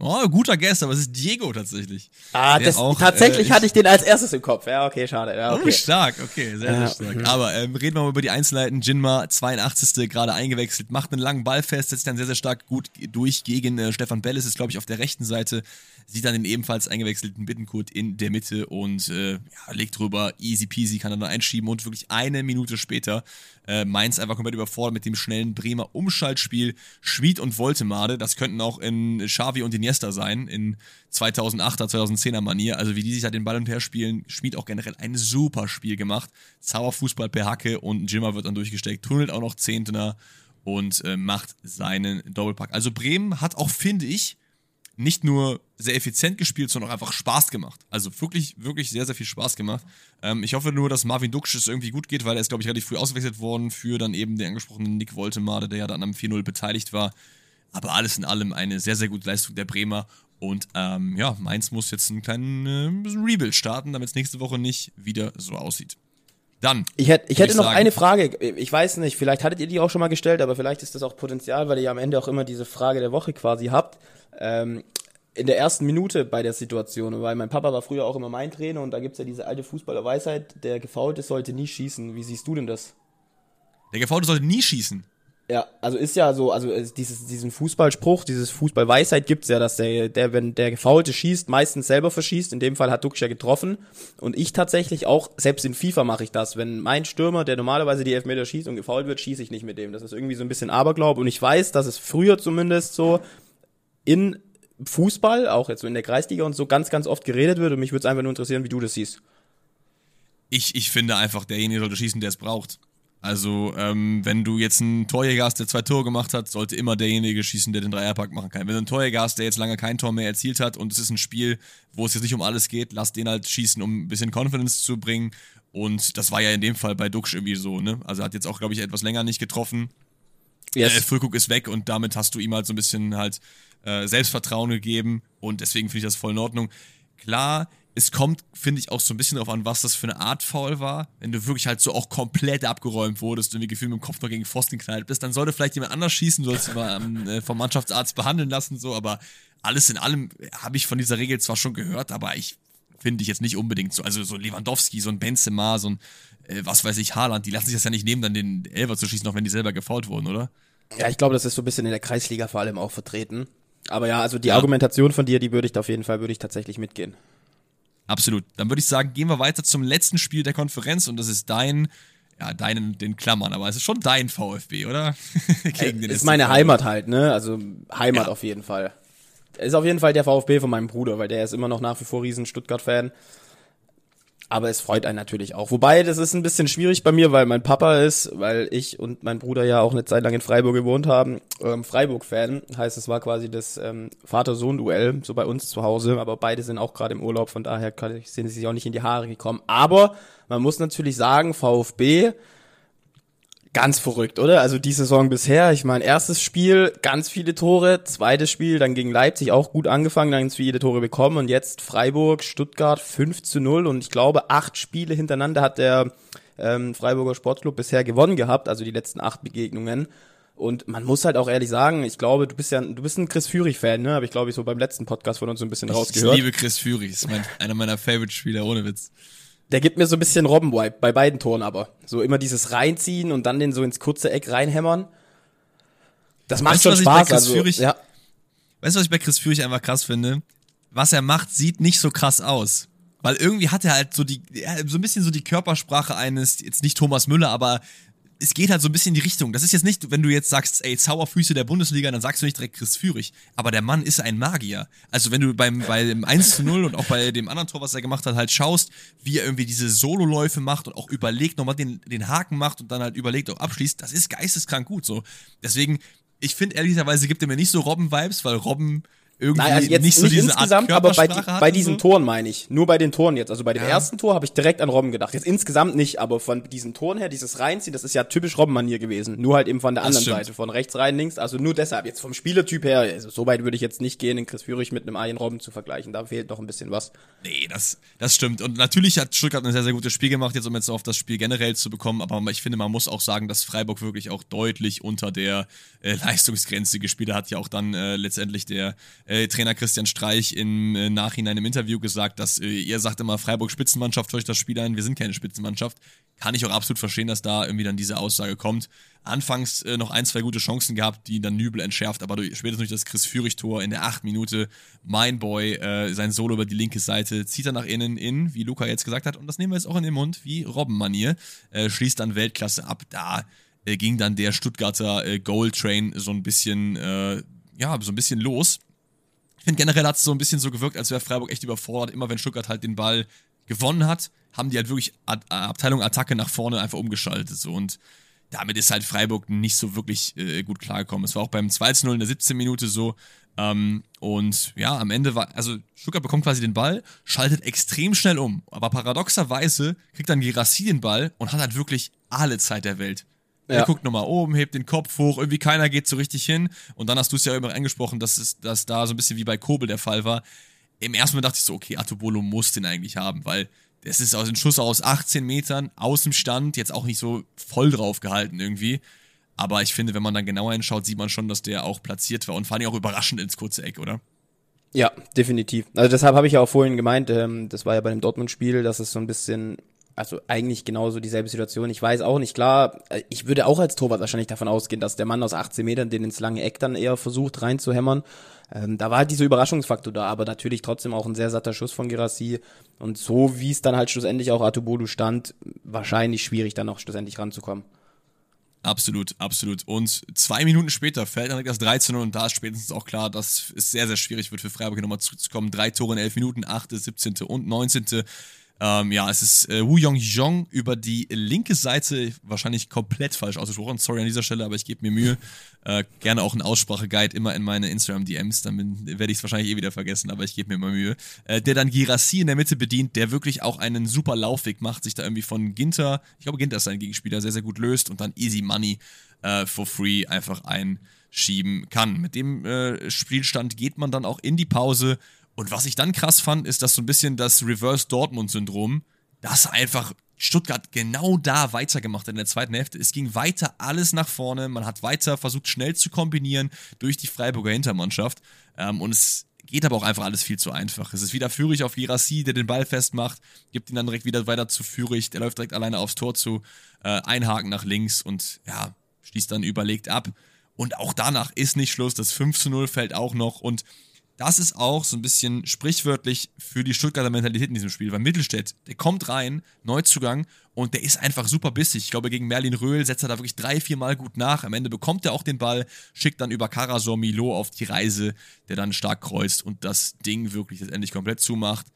Oh, guter Guest, aber es ist Diego tatsächlich. Ah, das, auch, tatsächlich äh, hatte ich den als erstes im Kopf. Ja, okay, schade. Ja, okay. Oh, stark, okay, sehr, sehr stark. Mhm. Aber ähm, reden wir mal über die Einzelheiten. Jinma, 82. gerade eingewechselt, macht einen langen Ball fest, setzt dann sehr, sehr stark gut durch gegen äh, Stefan Bellis, ist, glaube ich, auf der rechten Seite sieht dann den ebenfalls eingewechselten Bittenkurt in der Mitte und äh, ja, legt drüber, easy peasy, kann er dann einschieben und wirklich eine Minute später äh, Mainz einfach komplett überfordert mit dem schnellen Bremer Umschaltspiel. Schmied und Woltemade, das könnten auch in Xavi und Iniesta sein, in 2008er, 2010er Manier, also wie die sich da den Ball und her spielen, Schmied auch generell ein super Spiel gemacht. Zauberfußball per Hacke und Jimmer wird dann durchgesteckt, tunnelt auch noch Zehntner und äh, macht seinen Doppelpack. Also Bremen hat auch, finde ich, nicht nur sehr effizient gespielt, sondern auch einfach Spaß gemacht. Also wirklich, wirklich sehr, sehr viel Spaß gemacht. Ähm, ich hoffe nur, dass Marvin Duksch es irgendwie gut geht, weil er ist, glaube ich, relativ früh ausgewechselt worden für dann eben den angesprochenen Nick Woltemade, der ja dann am 4-0 beteiligt war. Aber alles in allem eine sehr, sehr gute Leistung der Bremer. Und ähm, ja, Mainz muss jetzt einen kleinen äh, Rebuild starten, damit es nächste Woche nicht wieder so aussieht. Dann. Ich hätte, ich hätte ich noch sagen, eine Frage. Ich weiß nicht, vielleicht hattet ihr die auch schon mal gestellt, aber vielleicht ist das auch Potenzial, weil ihr am Ende auch immer diese Frage der Woche quasi habt. Ähm, in der ersten Minute bei der Situation, weil mein Papa war früher auch immer mein Trainer und da gibt's ja diese alte Fußballerweisheit, der Gefaulte sollte nie schießen. Wie siehst du denn das? Der Gefaulte sollte nie schießen. Ja, also ist ja so, also dieses, diesen Fußballspruch, dieses Fußballweisheit gibt's ja, dass der, der, wenn der Gefaulte schießt, meistens selber verschießt. In dem Fall hat Duxch ja getroffen. Und ich tatsächlich auch, selbst in FIFA mache ich das. Wenn mein Stürmer, der normalerweise die Elfmeter schießt und gefault wird, schieße ich nicht mit dem. Das ist irgendwie so ein bisschen Aberglaube. Und ich weiß, dass es früher zumindest so in Fußball, auch jetzt so in der Kreisliga und so ganz, ganz oft geredet wird. Und mich würde es einfach nur interessieren, wie du das siehst. Ich, ich finde einfach, derjenige sollte schießen, der es braucht. Also, ähm, wenn du jetzt einen Torjäger hast, der zwei Tore gemacht hat, sollte immer derjenige schießen, der den Dreierpack machen kann. Wenn du einen Torjäger hast, der jetzt lange kein Tor mehr erzielt hat und es ist ein Spiel, wo es jetzt nicht um alles geht, lass den halt schießen, um ein bisschen Confidence zu bringen. Und das war ja in dem Fall bei Duxch irgendwie so, ne? Also hat jetzt auch, glaube ich, etwas länger nicht getroffen. Yes. Äh, Füllkuck ist weg und damit hast du ihm halt so ein bisschen halt äh, Selbstvertrauen gegeben und deswegen finde ich das voll in Ordnung. Klar, es kommt, finde ich, auch so ein bisschen darauf an, was das für eine Art Foul war. Wenn du wirklich halt so auch komplett abgeräumt wurdest und wie gefühlt mit dem Kopf noch gegen Pfosten geknallt bist, dann sollte vielleicht jemand anders schießen, du sollst mal ähm, äh, vom Mannschaftsarzt behandeln lassen, so, aber alles in allem habe ich von dieser Regel zwar schon gehört, aber ich finde ich jetzt nicht unbedingt so. Also so Lewandowski, so ein Benzema, so ein, äh, was weiß ich, Haaland, die lassen sich das ja nicht nehmen, dann den Elfer zu schießen, auch wenn die selber gefault wurden, oder? Ja, ich glaube, das ist so ein bisschen in der Kreisliga vor allem auch vertreten. Aber ja, also die ja. Argumentation von dir, die würde ich auf jeden Fall, würde ich tatsächlich mitgehen. Absolut. Dann würde ich sagen, gehen wir weiter zum letzten Spiel der Konferenz und das ist dein, ja, deinen, den Klammern, aber es ist schon dein VfB, oder? Gegen den ist meine Heimat halt, ne? Also Heimat ja. auf jeden Fall. Ist auf jeden Fall der VfB von meinem Bruder, weil der ist immer noch nach wie vor riesen Stuttgart-Fan. Aber es freut einen natürlich auch. Wobei, das ist ein bisschen schwierig bei mir, weil mein Papa ist, weil ich und mein Bruder ja auch eine Zeit lang in Freiburg gewohnt haben, ähm, Freiburg-Fan. Heißt, es war quasi das ähm, Vater-Sohn-Duell, so bei uns zu Hause. Aber beide sind auch gerade im Urlaub, von daher sind sie sich auch nicht in die Haare gekommen. Aber man muss natürlich sagen, VfB ganz verrückt, oder? Also die Saison bisher, ich meine, erstes Spiel, ganz viele Tore, zweites Spiel, dann gegen Leipzig auch gut angefangen, dann viele Tore bekommen und jetzt Freiburg, Stuttgart 5 zu 0 und ich glaube, acht Spiele hintereinander hat der ähm, Freiburger Sportclub bisher gewonnen gehabt, also die letzten acht Begegnungen. Und man muss halt auch ehrlich sagen, ich glaube, du bist ja, du bist ein Chris Führig-Fan, ne? Habe ich, glaube ich, so beim letzten Podcast von uns so ein bisschen ich rausgehört. Ich liebe Chris Führig, ist mein, einer meiner Favorite-Spieler, ohne Witz. Der gibt mir so ein bisschen Robben-Wipe, bei beiden Toren aber. So immer dieses reinziehen und dann den so ins kurze Eck reinhämmern. Das macht weißt schon Spaß. Also, Führig, ja. Weißt du, was ich bei Chris Führig einfach krass finde? Was er macht, sieht nicht so krass aus. Weil irgendwie hat er halt so die, so ein bisschen so die Körpersprache eines, jetzt nicht Thomas Müller, aber es geht halt so ein bisschen in die Richtung. Das ist jetzt nicht, wenn du jetzt sagst, ey, Zauberfüße der Bundesliga, dann sagst du nicht direkt Chris Führig. Aber der Mann ist ein Magier. Also wenn du beim, bei dem 1 zu 0 und auch bei dem anderen Tor, was er gemacht hat, halt schaust, wie er irgendwie diese Sololäufe macht und auch überlegt, nochmal den, den Haken macht und dann halt überlegt, auch abschließt, das ist geisteskrank gut so. Deswegen, ich finde ehrlicherweise gibt er mir nicht so Robben-Vibes, weil Robben irgendwie Nein, also jetzt nicht so nicht diese insgesamt, aber bei, bei diesen so. Toren meine ich. Nur bei den Toren jetzt. Also bei dem ja. ersten Tor habe ich direkt an Robben gedacht. Jetzt insgesamt nicht, aber von diesen Toren her, dieses Reinziehen, das ist ja typisch Robben-Manier gewesen. Nur halt eben von der anderen Seite, von rechts rein, links. Also nur deshalb. Jetzt vom Spielertyp her, also so weit würde ich jetzt nicht gehen, den Chris Führig mit einem Arjen Robben zu vergleichen. Da fehlt noch ein bisschen was. Nee, das, das stimmt. Und natürlich hat Stuttgart ein sehr, sehr gutes Spiel gemacht, jetzt um jetzt auf das Spiel generell zu bekommen. Aber ich finde, man muss auch sagen, dass Freiburg wirklich auch deutlich unter der äh, Leistungsgrenze gespielt hat. Ja auch dann äh, letztendlich der äh, Trainer Christian Streich im äh, Nachhinein im Interview gesagt, dass äh, ihr sagt immer, Freiburg Spitzenmannschaft, euch das Spiel ein, wir sind keine Spitzenmannschaft. Kann ich auch absolut verstehen, dass da irgendwie dann diese Aussage kommt. Anfangs äh, noch ein, zwei gute Chancen gehabt, die dann Nübel entschärft, aber durch, spätestens durch das Chris Führig-Tor in der acht Minute, mein Boy, äh, sein Solo über die linke Seite, zieht er nach innen in, wie Luca jetzt gesagt hat, und das nehmen wir jetzt auch in den Mund, wie Robben-Manier, äh, schließt dann Weltklasse ab. Da ging dann der Stuttgarter äh, Goal Train so ein bisschen, äh, ja, so ein bisschen los. Ich finde generell hat es so ein bisschen so gewirkt, als wäre Freiburg echt überfordert. Immer wenn Stuttgart halt den Ball gewonnen hat, haben die halt wirklich Ad Abteilung Attacke nach vorne einfach umgeschaltet. So. Und damit ist halt Freiburg nicht so wirklich äh, gut klargekommen. Es war auch beim 2-0 in der 17. Minute so. Ähm, und ja, am Ende war, also Stuttgart bekommt quasi den Ball, schaltet extrem schnell um. Aber paradoxerweise kriegt dann Girassi den Ball und hat halt wirklich alle Zeit der Welt. Ja. Er guckt nochmal oben, hebt den Kopf hoch, irgendwie keiner geht so richtig hin. Und dann hast du es ja immer angesprochen, dass es dass da so ein bisschen wie bei Kobel der Fall war. Im ersten Mal dachte ich so, okay, Atobolo muss den eigentlich haben, weil das ist aus dem Schuss aus 18 Metern, aus dem Stand, jetzt auch nicht so voll drauf gehalten irgendwie. Aber ich finde, wenn man dann genauer hinschaut, sieht man schon, dass der auch platziert war und vor allem auch überraschend ins kurze Eck, oder? Ja, definitiv. Also deshalb habe ich ja auch vorhin gemeint, ähm, das war ja bei dem Dortmund-Spiel, dass es so ein bisschen also eigentlich genauso dieselbe Situation. Ich weiß auch nicht, klar, äh, ich würde auch als Torwart wahrscheinlich davon ausgehen, dass der Mann aus 18 Metern den ins lange Eck dann eher versucht reinzuhämmern. Ähm, da war halt dieser Überraschungsfaktor da, aber natürlich trotzdem auch ein sehr satter Schuss von Girassi. Und so wie es dann halt schlussendlich auch Atubolu stand, wahrscheinlich schwierig dann noch schlussendlich ranzukommen. Absolut, absolut. Und zwei Minuten später fällt dann das 13 und da ist spätestens auch klar, dass es sehr, sehr schwierig wird für Freiburg nochmal zurückzukommen. Drei Tore in elf Minuten, 8., 17. und 19. Ähm, ja, es ist äh, Wu Yong über die linke Seite, wahrscheinlich komplett falsch ausgesprochen. Sorry an dieser Stelle, aber ich gebe mir Mühe. Äh, gerne auch einen Ausspracheguide immer in meine Instagram-DMs, dann werde ich es wahrscheinlich eh wieder vergessen, aber ich gebe mir immer Mühe. Äh, der dann Girassi in der Mitte bedient, der wirklich auch einen super Laufweg macht, sich da irgendwie von Ginter, ich glaube Ginter ist sein Gegenspieler, sehr, sehr gut löst und dann easy money äh, for free einfach einschieben kann. Mit dem äh, Spielstand geht man dann auch in die Pause und was ich dann krass fand, ist, dass so ein bisschen das Reverse Dortmund-Syndrom, dass einfach Stuttgart genau da weitergemacht hat in der zweiten Hälfte. Es ging weiter alles nach vorne. Man hat weiter versucht, schnell zu kombinieren durch die Freiburger Hintermannschaft. Ähm, und es geht aber auch einfach alles viel zu einfach. Es ist wieder Führig auf Girassi, der den Ball festmacht, gibt ihn dann direkt wieder weiter zu Führig. Der läuft direkt alleine aufs Tor zu, äh, einhaken nach links und ja, schließt dann überlegt ab. Und auch danach ist nicht Schluss. Das 5 zu 0 fällt auch noch. Und das ist auch so ein bisschen sprichwörtlich für die Stuttgarter Mentalität in diesem Spiel. Weil Mittelstädt, der kommt rein, Neuzugang, und der ist einfach super bissig. Ich glaube, gegen Merlin Röhl setzt er da wirklich drei, vier Mal gut nach. Am Ende bekommt er auch den Ball, schickt dann über Karasor Milo auf die Reise, der dann stark kreuzt und das Ding wirklich letztendlich komplett zumacht.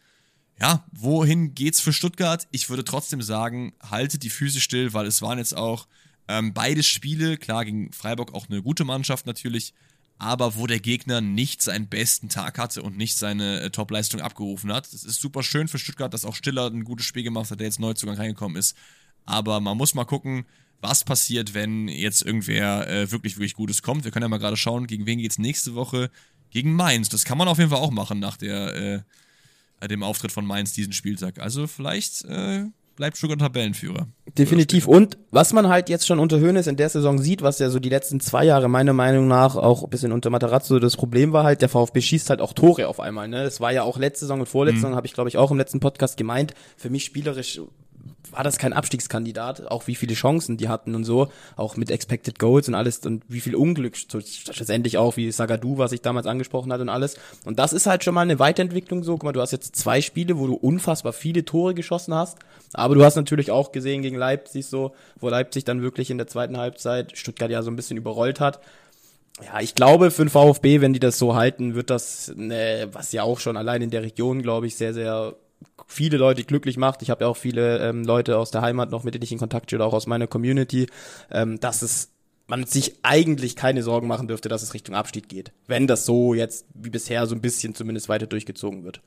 ja, wohin geht's für Stuttgart? Ich würde trotzdem sagen, haltet die Füße still, weil es waren jetzt auch ähm, beide Spiele, klar gegen Freiburg auch eine gute Mannschaft natürlich, aber wo der Gegner nicht seinen besten Tag hatte und nicht seine äh, Topleistung abgerufen hat. Das ist super schön für Stuttgart, dass auch Stiller ein gutes Spiel gemacht hat, der jetzt Neuzugang reingekommen ist. Aber man muss mal gucken, was passiert, wenn jetzt irgendwer äh, wirklich, wirklich Gutes kommt. Wir können ja mal gerade schauen, gegen wen geht's nächste Woche? Gegen Mainz. Das kann man auf jeden Fall auch machen nach der, äh, dem Auftritt von Mainz diesen Spieltag. Also vielleicht äh, bleibt Stuttgart Tabellenführer. Definitiv. Und was man halt jetzt schon unter Höhnes in der Saison sieht, was ja so die letzten zwei Jahre meiner Meinung nach auch ein bisschen unter Matarazzo das Problem war halt, der VfB schießt halt auch Tore auf einmal. Ne? Es war ja auch letzte Saison und vorletzte mhm. Saison, habe ich glaube ich auch im letzten Podcast gemeint, für mich spielerisch war das kein Abstiegskandidat, auch wie viele Chancen die hatten und so, auch mit Expected Goals und alles und wie viel Unglück, schlussendlich auch wie Sagadu, was ich damals angesprochen hatte und alles. Und das ist halt schon mal eine Weiterentwicklung so. Guck mal, du hast jetzt zwei Spiele, wo du unfassbar viele Tore geschossen hast, aber du hast natürlich auch gesehen gegen Leipzig so, wo Leipzig dann wirklich in der zweiten Halbzeit Stuttgart ja so ein bisschen überrollt hat. Ja, ich glaube, für den VfB, wenn die das so halten, wird das, ne, was ja auch schon allein in der Region, glaube ich, sehr, sehr viele Leute glücklich macht. Ich habe ja auch viele ähm, Leute aus der Heimat noch, mit denen ich in Kontakt stehe, auch aus meiner Community, ähm, dass es man sich eigentlich keine Sorgen machen dürfte, dass es Richtung Abstieg geht. Wenn das so jetzt wie bisher so ein bisschen zumindest weiter durchgezogen wird.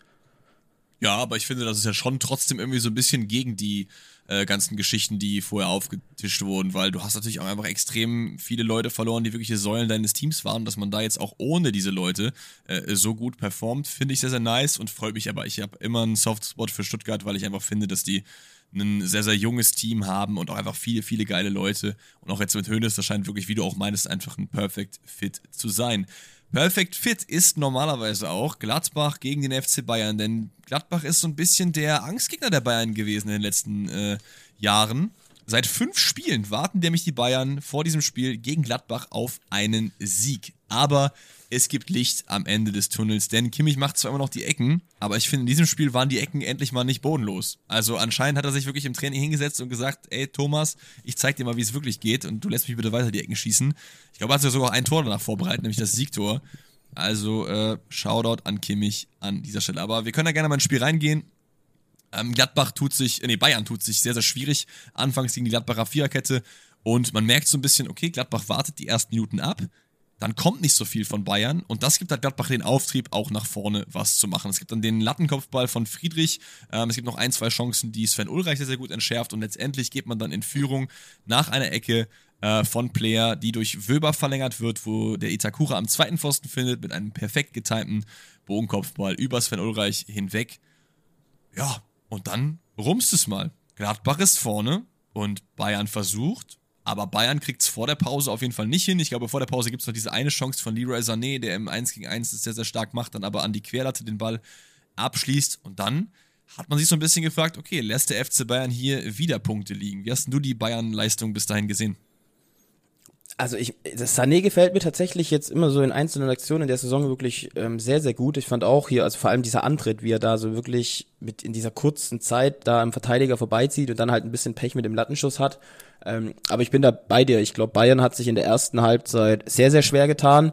Ja, aber ich finde, das ist ja schon trotzdem irgendwie so ein bisschen gegen die äh, ganzen Geschichten, die vorher aufgetischt wurden, weil du hast natürlich auch einfach extrem viele Leute verloren, die wirkliche Säulen deines Teams waren. Dass man da jetzt auch ohne diese Leute äh, so gut performt, finde ich sehr, sehr nice und freut mich aber. Ich habe immer einen Softspot für Stuttgart, weil ich einfach finde, dass die ein sehr, sehr junges Team haben und auch einfach viele, viele geile Leute. Und auch jetzt mit Hönes, das scheint wirklich, wie du auch meinst, einfach ein Perfect Fit zu sein. Perfect Fit ist normalerweise auch Gladbach gegen den FC Bayern, denn Gladbach ist so ein bisschen der Angstgegner der Bayern gewesen in den letzten äh, Jahren. Seit fünf Spielen warten nämlich die Bayern vor diesem Spiel gegen Gladbach auf einen Sieg. Aber es gibt Licht am Ende des Tunnels, denn Kimmich macht zwar immer noch die Ecken, aber ich finde, in diesem Spiel waren die Ecken endlich mal nicht bodenlos. Also anscheinend hat er sich wirklich im Training hingesetzt und gesagt, ey Thomas, ich zeig dir mal, wie es wirklich geht und du lässt mich bitte weiter die Ecken schießen. Ich glaube, er hat sogar ein Tor danach vorbereitet, nämlich das Siegtor. Also äh, Shoutout an Kimmich an dieser Stelle. Aber wir können da gerne mal ins Spiel reingehen. Ähm, Gladbach tut sich, äh, nee, Bayern tut sich sehr, sehr schwierig. Anfangs gegen die Gladbacher Viererkette. Und man merkt so ein bisschen, okay, Gladbach wartet die ersten Minuten ab dann kommt nicht so viel von Bayern und das gibt halt Gladbach den Auftrieb, auch nach vorne was zu machen. Es gibt dann den Lattenkopfball von Friedrich, ähm, es gibt noch ein, zwei Chancen, die Sven Ulreich sehr, sehr gut entschärft und letztendlich geht man dann in Führung nach einer Ecke äh, von Player, die durch Wöber verlängert wird, wo der Itakura am zweiten Pfosten findet mit einem perfekt getimten Bogenkopfball über Sven Ulreich hinweg. Ja, und dann rumst es mal. Gladbach ist vorne und Bayern versucht aber Bayern kriegt es vor der Pause auf jeden Fall nicht hin. Ich glaube, vor der Pause gibt es noch diese eine Chance von Leroy Sané, der im 1 gegen 1 das sehr, sehr stark macht, dann aber an die Querlatte den Ball abschließt. Und dann hat man sich so ein bisschen gefragt, okay, lässt der FC Bayern hier wieder Punkte liegen? Wie hast du die Bayern-Leistung bis dahin gesehen? Also ich, das Sané gefällt mir tatsächlich jetzt immer so in einzelnen Aktionen in der Saison wirklich ähm, sehr, sehr gut. Ich fand auch hier, also vor allem dieser Antritt, wie er da so wirklich mit in dieser kurzen Zeit da am Verteidiger vorbeizieht und dann halt ein bisschen Pech mit dem Lattenschuss hat. Ähm, aber ich bin da bei dir. Ich glaube, Bayern hat sich in der ersten Halbzeit sehr, sehr schwer getan.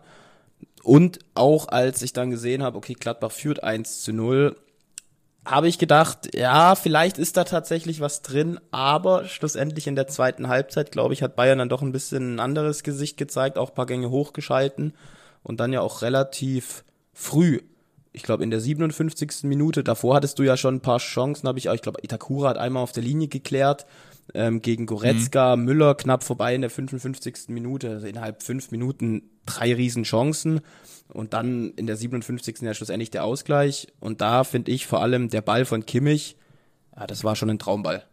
Und auch als ich dann gesehen habe, okay, Gladbach führt 1 zu 0, habe ich gedacht, ja, vielleicht ist da tatsächlich was drin, aber schlussendlich in der zweiten Halbzeit, glaube ich, hat Bayern dann doch ein bisschen ein anderes Gesicht gezeigt, auch ein paar Gänge hochgeschalten und dann ja auch relativ früh. Ich glaube, in der 57. Minute, davor hattest du ja schon ein paar Chancen, habe ich auch, ich glaube, Itakura hat einmal auf der Linie geklärt, ähm, gegen Goretzka, mhm. Müller knapp vorbei in der 55. Minute, also innerhalb fünf Minuten drei riesen Chancen und dann in der 57. ja schlussendlich der Ausgleich und da finde ich vor allem der Ball von Kimmich, ja, das war schon ein Traumball.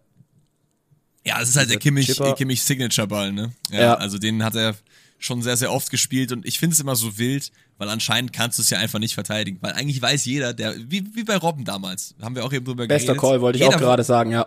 Ja, es ist halt der Kimmich, Kimmich Signature Ball, ne? Ja, ja, also den hat er schon sehr, sehr oft gespielt und ich finde es immer so wild, weil anscheinend kannst du es ja einfach nicht verteidigen, weil eigentlich weiß jeder, der, wie, wie bei Robben damals, haben wir auch eben drüber Bester geredet. Bester Call, wollte ich auch gerade sagen, ja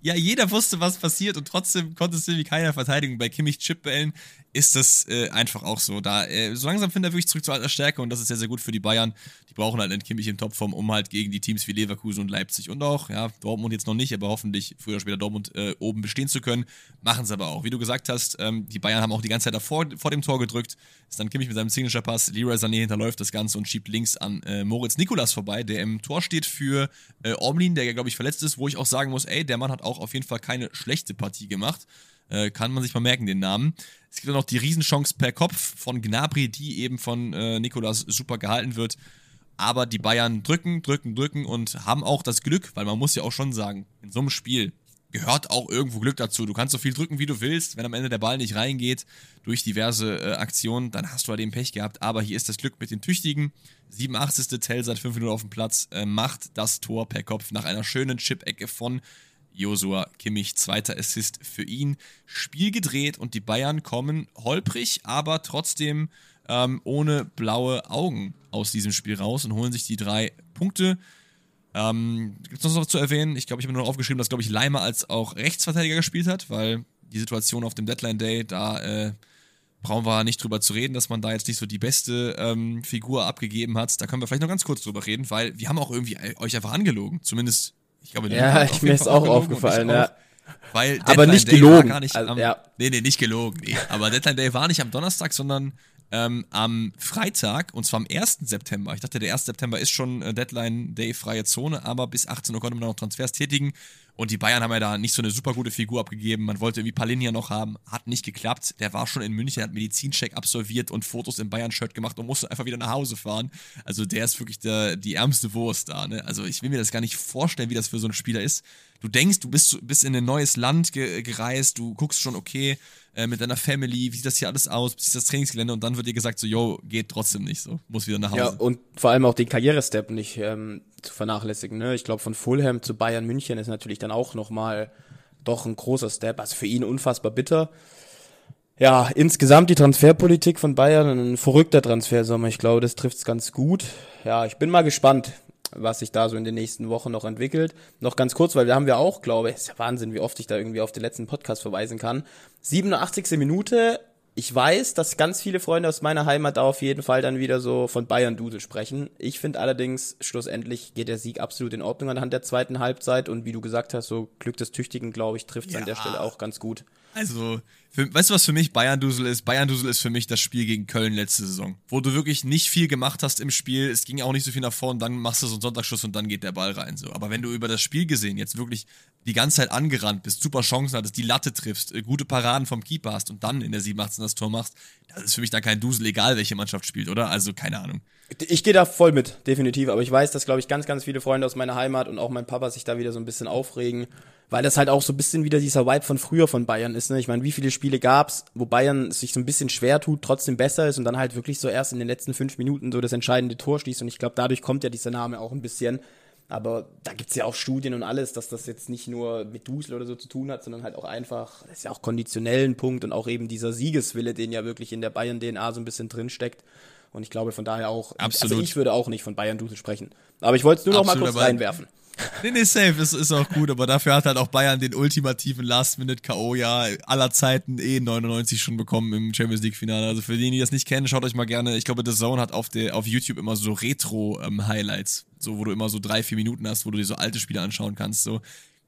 ja, jeder wusste, was passiert und trotzdem konnte es irgendwie keiner verteidigen. Bei Kimmich Chipbällen ist das äh, einfach auch so. Da, äh, so langsam findet er wirklich zurück zu alter Stärke und das ist sehr, sehr gut für die Bayern. Die brauchen halt einen Kimmich in Topform, um halt gegen die Teams wie Leverkusen und Leipzig und auch, ja, Dortmund jetzt noch nicht, aber hoffentlich früher oder später Dortmund äh, oben bestehen zu können. Machen sie aber auch. Wie du gesagt hast, ähm, die Bayern haben auch die ganze Zeit davor vor dem Tor gedrückt. Ist dann Kimmich mit seinem Signature-Pass. Leroy Sané hinterläuft das Ganze und schiebt links an äh, Moritz Nikolas vorbei, der im Tor steht für äh, Omlin, der ja, glaube ich, verletzt ist, wo ich auch sagen muss, ey, der Mann hat auch auf jeden Fall keine schlechte Partie gemacht. Äh, kann man sich mal merken, den Namen. Es gibt dann noch die Riesenchance per Kopf von Gnabry, die eben von äh, Nikolas super gehalten wird. Aber die Bayern drücken, drücken, drücken und haben auch das Glück, weil man muss ja auch schon sagen, in so einem Spiel gehört auch irgendwo Glück dazu. Du kannst so viel drücken, wie du willst. Wenn am Ende der Ball nicht reingeht durch diverse äh, Aktionen, dann hast du halt eben Pech gehabt. Aber hier ist das Glück mit den Tüchtigen. 87. Tell seit 5 Minuten auf dem Platz, äh, macht das Tor per Kopf nach einer schönen Chip-Ecke von Josua Kimmich, zweiter Assist für ihn. Spiel gedreht und die Bayern kommen holprig, aber trotzdem ähm, ohne blaue Augen aus diesem Spiel raus und holen sich die drei Punkte. Ähm, Gibt es noch was zu erwähnen? Ich glaube, ich habe nur noch aufgeschrieben, dass, glaube ich, Leimer als auch Rechtsverteidiger gespielt hat, weil die Situation auf dem Deadline Day, da äh, brauchen wir nicht drüber zu reden, dass man da jetzt nicht so die beste ähm, Figur abgegeben hat. Da können wir vielleicht noch ganz kurz drüber reden, weil wir haben auch irgendwie euch einfach angelogen. Zumindest ich glaube, ja, ich, mir ist auch aufgefallen, ja. Weil Deadline aber nicht Day gelogen. Gar nicht also, am, ja. Nee, nee, nicht gelogen. Nee. Aber Deadline Day war nicht am Donnerstag, sondern ähm, am Freitag, und zwar am 1. September. Ich dachte, der 1. September ist schon äh, Deadline Day freie Zone, aber bis 18 Uhr konnte man noch Transfers tätigen. Und die Bayern haben ja da nicht so eine super gute Figur abgegeben. Man wollte irgendwie Palinja noch haben, hat nicht geklappt. Der war schon in München, hat Medizincheck absolviert und Fotos im Bayern-Shirt gemacht und musste einfach wieder nach Hause fahren. Also der ist wirklich der, die ärmste Wurst da. Ne? Also ich will mir das gar nicht vorstellen, wie das für so einen Spieler ist. Du denkst, du bist, bist in ein neues Land ge gereist, du guckst schon, okay, äh, mit deiner Family, wie sieht das hier alles aus, wie sieht das Trainingsgelände und dann wird dir gesagt, so, yo, geht trotzdem nicht so, muss wieder nach Hause. Ja, und vor allem auch den Karrierestep nicht ähm, zu vernachlässigen. Ne? Ich glaube, von Fulham zu Bayern München ist natürlich dann auch nochmal doch ein großer Step. Also für ihn unfassbar bitter. Ja, insgesamt die Transferpolitik von Bayern, ein verrückter Transfersommer. Ich glaube, das trifft's ganz gut. Ja, ich bin mal gespannt, was sich da so in den nächsten Wochen noch entwickelt. Noch ganz kurz, weil wir haben ja auch, glaube ich, ist ja Wahnsinn, wie oft ich da irgendwie auf den letzten Podcast verweisen kann. 87. Minute, ich weiß, dass ganz viele Freunde aus meiner Heimat da auf jeden Fall dann wieder so von Bayern-Dusel sprechen. Ich finde allerdings, schlussendlich geht der Sieg absolut in Ordnung anhand der zweiten Halbzeit und wie du gesagt hast, so Glück des Tüchtigen, glaube ich, trifft es ja. an der Stelle auch ganz gut. Also, für, weißt du, was für mich Bayern-Dusel ist? Bayern-Dusel ist für mich das Spiel gegen Köln letzte Saison, wo du wirklich nicht viel gemacht hast im Spiel. Es ging auch nicht so viel nach vorne, dann machst du so einen Sonntagsschuss und dann geht der Ball rein. So. Aber wenn du über das Spiel gesehen jetzt wirklich die ganze Zeit angerannt bist, super Chancen hattest, die Latte triffst, äh, gute Paraden vom Keeper hast und dann in der 87 das Tor machst, das ist für mich dann kein Dusel, egal welche Mannschaft spielt, oder? Also keine Ahnung. Ich gehe da voll mit, definitiv. Aber ich weiß, dass, glaube ich, ganz, ganz viele Freunde aus meiner Heimat und auch mein Papa sich da wieder so ein bisschen aufregen weil das halt auch so ein bisschen wieder dieser Vibe von früher von Bayern ist. Ne? Ich meine, wie viele Spiele gab's, wo Bayern sich so ein bisschen schwer tut, trotzdem besser ist und dann halt wirklich so erst in den letzten fünf Minuten so das entscheidende Tor schließt. Und ich glaube, dadurch kommt ja dieser Name auch ein bisschen. Aber da gibt's ja auch Studien und alles, dass das jetzt nicht nur mit Dusel oder so zu tun hat, sondern halt auch einfach, das ist ja auch konditionell ein Punkt und auch eben dieser Siegeswille, den ja wirklich in der Bayern-DNA so ein bisschen drinsteckt. Und ich glaube von daher auch, also Absolut. also ich würde auch nicht von Bayern-Dusel sprechen. Aber ich wollte es nur noch Absolut, mal kurz reinwerfen. Nee, nee, safe, ist, ist auch gut, aber dafür hat halt auch Bayern den ultimativen Last-Minute-K.O. ja aller Zeiten eh 99 schon bekommen im Champions League-Finale. Also für diejenigen, die das nicht kennen, schaut euch mal gerne, ich glaube, The Zone hat auf, der, auf YouTube immer so Retro-Highlights, ähm, so wo du immer so drei, vier Minuten hast, wo du dir so alte Spiele anschauen kannst. So,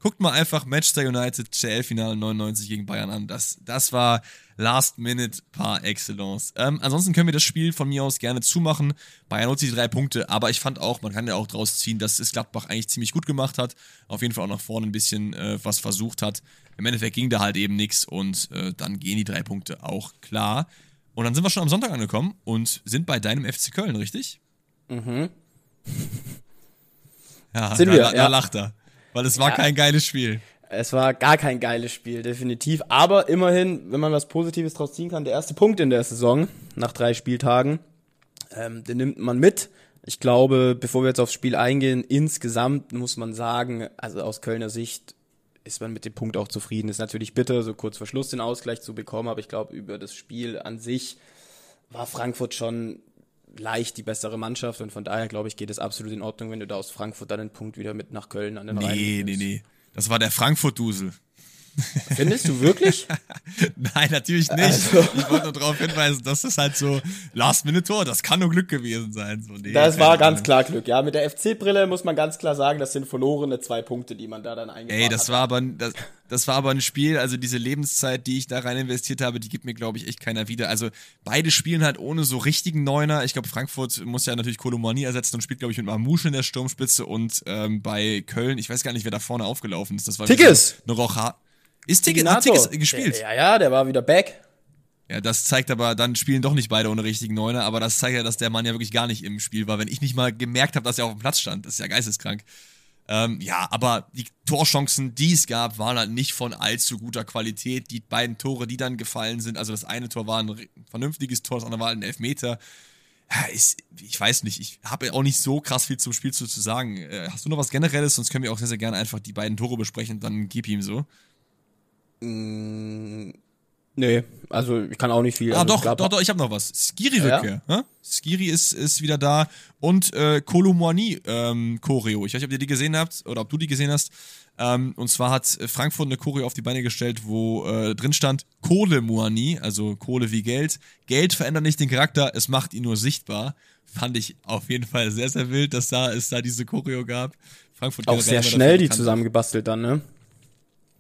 Guckt mal einfach Manchester United CL-Finale 99 gegen Bayern an. Das, das war Last Minute par excellence. Ähm, ansonsten können wir das Spiel von mir aus gerne zumachen. Bayern holt sich drei Punkte, aber ich fand auch, man kann ja auch draus ziehen, dass es Gladbach eigentlich ziemlich gut gemacht hat. Auf jeden Fall auch nach vorne ein bisschen äh, was versucht hat. Im Endeffekt ging da halt eben nichts und äh, dann gehen die drei Punkte auch klar. Und dann sind wir schon am Sonntag angekommen und sind bei deinem FC Köln, richtig? Mhm. Ja, sind da, wir, da, ja. lacht er. Weil es war ja, kein geiles Spiel. Es war gar kein geiles Spiel, definitiv. Aber immerhin, wenn man was Positives draus ziehen kann, der erste Punkt in der Saison nach drei Spieltagen, ähm, den nimmt man mit. Ich glaube, bevor wir jetzt aufs Spiel eingehen, insgesamt muss man sagen, also aus Kölner Sicht ist man mit dem Punkt auch zufrieden. Ist natürlich bitter, so kurz vor Schluss den Ausgleich zu bekommen, aber ich glaube, über das Spiel an sich war Frankfurt schon leicht die bessere Mannschaft und von daher glaube ich, geht es absolut in Ordnung, wenn du da aus Frankfurt dann einen Punkt wieder mit nach Köln an den nee, Rhein Nee, nee, nee. Das war der Frankfurt-Dusel. Findest du wirklich? Nein, natürlich nicht. Also. Ich wollte nur darauf hinweisen, dass das halt so Last-Minute-Tor, das kann nur Glück gewesen sein. So, nee, das war ganz klar Glück, ja. Mit der FC-Brille muss man ganz klar sagen, das sind verlorene zwei Punkte, die man da dann eingebaut hat. Ey, das hat. war aber, das, das war aber ein Spiel, also diese Lebenszeit, die ich da rein investiert habe, die gibt mir, glaube ich, echt keiner wieder. Also beide spielen halt ohne so richtigen Neuner. Ich glaube, Frankfurt muss ja natürlich Kolomani ersetzen und spielt, glaube ich, mit Mamouche in der Sturmspitze und ähm, bei Köln, ich weiß gar nicht, wer da vorne aufgelaufen ist. Das war Tickes! Eine Rocha. Ist Ticket, hat Tickets gespielt? Ja, ja, der war wieder back. Ja, das zeigt aber, dann spielen doch nicht beide ohne richtigen Neuner, aber das zeigt ja, dass der Mann ja wirklich gar nicht im Spiel war, wenn ich nicht mal gemerkt habe, dass er auf dem Platz stand. Das ist ja geisteskrank. Ähm, ja, aber die Torchancen, die es gab, waren halt nicht von allzu guter Qualität. Die beiden Tore, die dann gefallen sind, also das eine Tor war ein vernünftiges Tor, das andere war ein Elfmeter. Ja, ist, ich weiß nicht, ich habe auch nicht so krass viel zum Spiel zu, zu sagen. Äh, hast du noch was Generelles? Sonst können wir auch sehr, sehr gerne einfach die beiden Tore besprechen, dann gib ihm so. Mm, nee, also ich kann auch nicht viel. Ah, also, doch, glaub, doch, doch, ich habe noch was. Skiri-Rückkehr. Ja? Skiri ist, ist wieder da. Und äh, Kolomwani ähm, Choreo. Ich weiß nicht, ob ihr die gesehen habt oder ob du die gesehen hast. Ähm, und zwar hat Frankfurt eine Choreo auf die Beine gestellt, wo äh, drin stand Kohle Muani, also Kohle wie Geld. Geld verändert nicht den Charakter, es macht ihn nur sichtbar. Fand ich auf jeden Fall sehr, sehr wild, dass da es da diese Choreo gab. Frankfurt auch sehr schnell die zusammengebastelt dann, ne?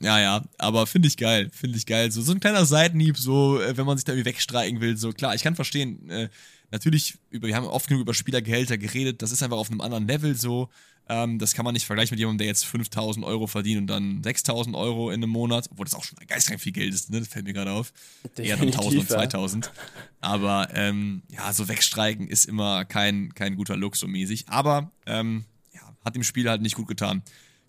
Ja, ja, aber finde ich geil, finde ich geil. So, so ein kleiner Seitenhieb, so, äh, wenn man sich da irgendwie wegstreiken will, so klar, ich kann verstehen, äh, natürlich, über, wir haben oft genug über Spielergehälter geredet, das ist einfach auf einem anderen Level so. Ähm, das kann man nicht vergleichen mit jemandem, der jetzt 5000 Euro verdient und dann 6000 Euro in einem Monat, obwohl das auch schon geistreich viel Geld ist, ne? Das fällt mir gerade auf. Eher dann 1000 und 2000. Aber ähm, ja, so wegstreiken ist immer kein, kein guter Look so mäßig. Aber ähm, ja, hat dem Spiel halt nicht gut getan.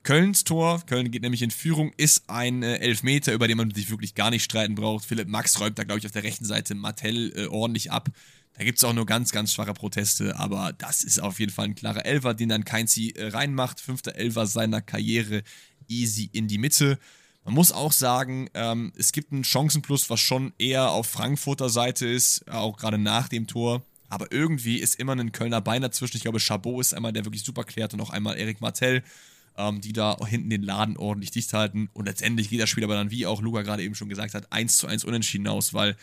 Kölns Tor, Köln geht nämlich in Führung, ist ein äh, Elfmeter, über den man sich wirklich gar nicht streiten braucht. Philipp Max räumt da, glaube ich, auf der rechten Seite Martell äh, ordentlich ab. Da gibt es auch nur ganz, ganz schwache Proteste, aber das ist auf jeden Fall ein klarer Elfer, den dann Keinzi äh, reinmacht. Fünfter Elfer seiner Karriere, easy in die Mitte. Man muss auch sagen, ähm, es gibt einen Chancenplus, was schon eher auf Frankfurter Seite ist, auch gerade nach dem Tor. Aber irgendwie ist immer ein Kölner Bein dazwischen. Ich glaube, Chabot ist einmal, der wirklich super klärt und auch einmal Erik Martell ähm, die da hinten den Laden ordentlich dicht halten. Und letztendlich geht das Spiel aber dann, wie auch Luca gerade eben schon gesagt hat, 1 zu 1 unentschieden aus, weil,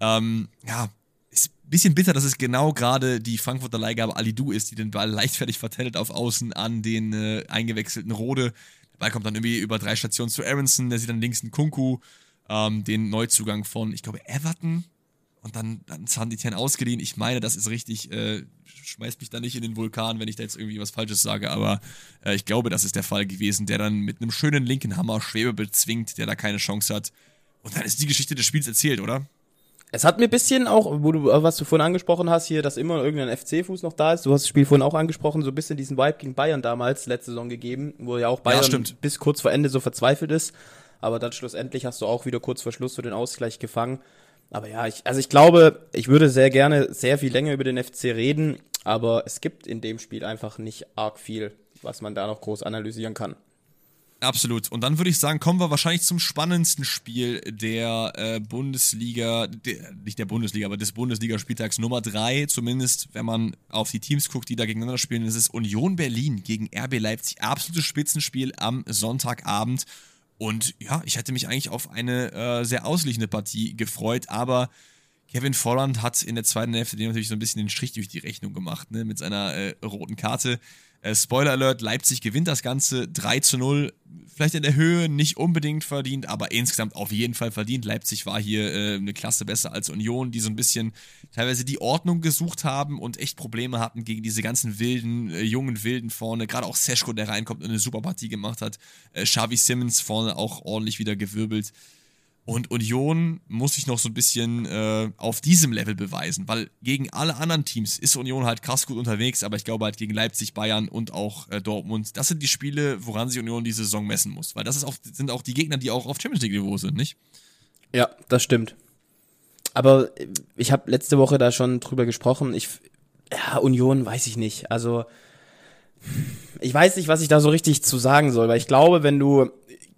ähm, ja, ist ein bisschen bitter, dass es genau gerade die Frankfurter Leihgabe Alidu ist, die den Ball leichtfertig vertellt auf Außen an den äh, eingewechselten Rode. Der Ball kommt dann irgendwie über drei Stationen zu Aronson, der sieht dann links einen Kunku, ähm, den Neuzugang von, ich glaube, Everton, und dann, dann Sanditian ausgeliehen. Ich meine, das ist richtig. Äh, schmeißt mich da nicht in den Vulkan, wenn ich da jetzt irgendwie was Falsches sage, aber äh, ich glaube, das ist der Fall gewesen, der dann mit einem schönen linken Hammer Schwebe bezwingt, der da keine Chance hat. Und dann ist die Geschichte des Spiels erzählt, oder? Es hat mir ein bisschen auch, wo du, was du vorhin angesprochen hast, hier, dass immer irgendein FC-Fuß noch da ist. Du hast das Spiel vorhin auch angesprochen, so ein bisschen diesen Vibe gegen Bayern damals, letzte Saison gegeben, wo ja auch Bayern ja, bis kurz vor Ende so verzweifelt ist. Aber dann schlussendlich hast du auch wieder kurz vor Schluss so den Ausgleich gefangen. Aber ja, ich, also ich glaube, ich würde sehr gerne sehr viel länger über den FC reden, aber es gibt in dem Spiel einfach nicht arg viel, was man da noch groß analysieren kann. Absolut. Und dann würde ich sagen, kommen wir wahrscheinlich zum spannendsten Spiel der äh, Bundesliga, der, nicht der Bundesliga, aber des Bundesligaspieltags Nummer 3, zumindest wenn man auf die Teams guckt, die da gegeneinander spielen. Das ist Union Berlin gegen RB Leipzig. Absolutes Spitzenspiel am Sonntagabend. Und ja, ich hätte mich eigentlich auf eine äh, sehr ausliegende Partie gefreut, aber Kevin Volland hat in der zweiten Hälfte dem natürlich so ein bisschen den Strich durch die Rechnung gemacht, ne, mit seiner äh, roten Karte. Äh, Spoiler Alert, Leipzig gewinnt das Ganze 3 zu 0. Vielleicht in der Höhe nicht unbedingt verdient, aber insgesamt auf jeden Fall verdient. Leipzig war hier äh, eine Klasse besser als Union, die so ein bisschen teilweise die Ordnung gesucht haben und echt Probleme hatten gegen diese ganzen wilden, äh, jungen Wilden vorne. Gerade auch Seschko, der reinkommt und eine super Partie gemacht hat. Äh, Xavi Simmons vorne auch ordentlich wieder gewirbelt. Und Union muss sich noch so ein bisschen äh, auf diesem Level beweisen, weil gegen alle anderen Teams ist Union halt krass gut unterwegs, aber ich glaube halt gegen Leipzig, Bayern und auch äh, Dortmund, das sind die Spiele, woran sich Union diese Saison messen muss, weil das auch, sind auch die Gegner, die auch auf Champions League Niveau sind, nicht? Ja, das stimmt. Aber ich habe letzte Woche da schon drüber gesprochen. Ich, ja, Union weiß ich nicht. Also ich weiß nicht, was ich da so richtig zu sagen soll, weil ich glaube, wenn du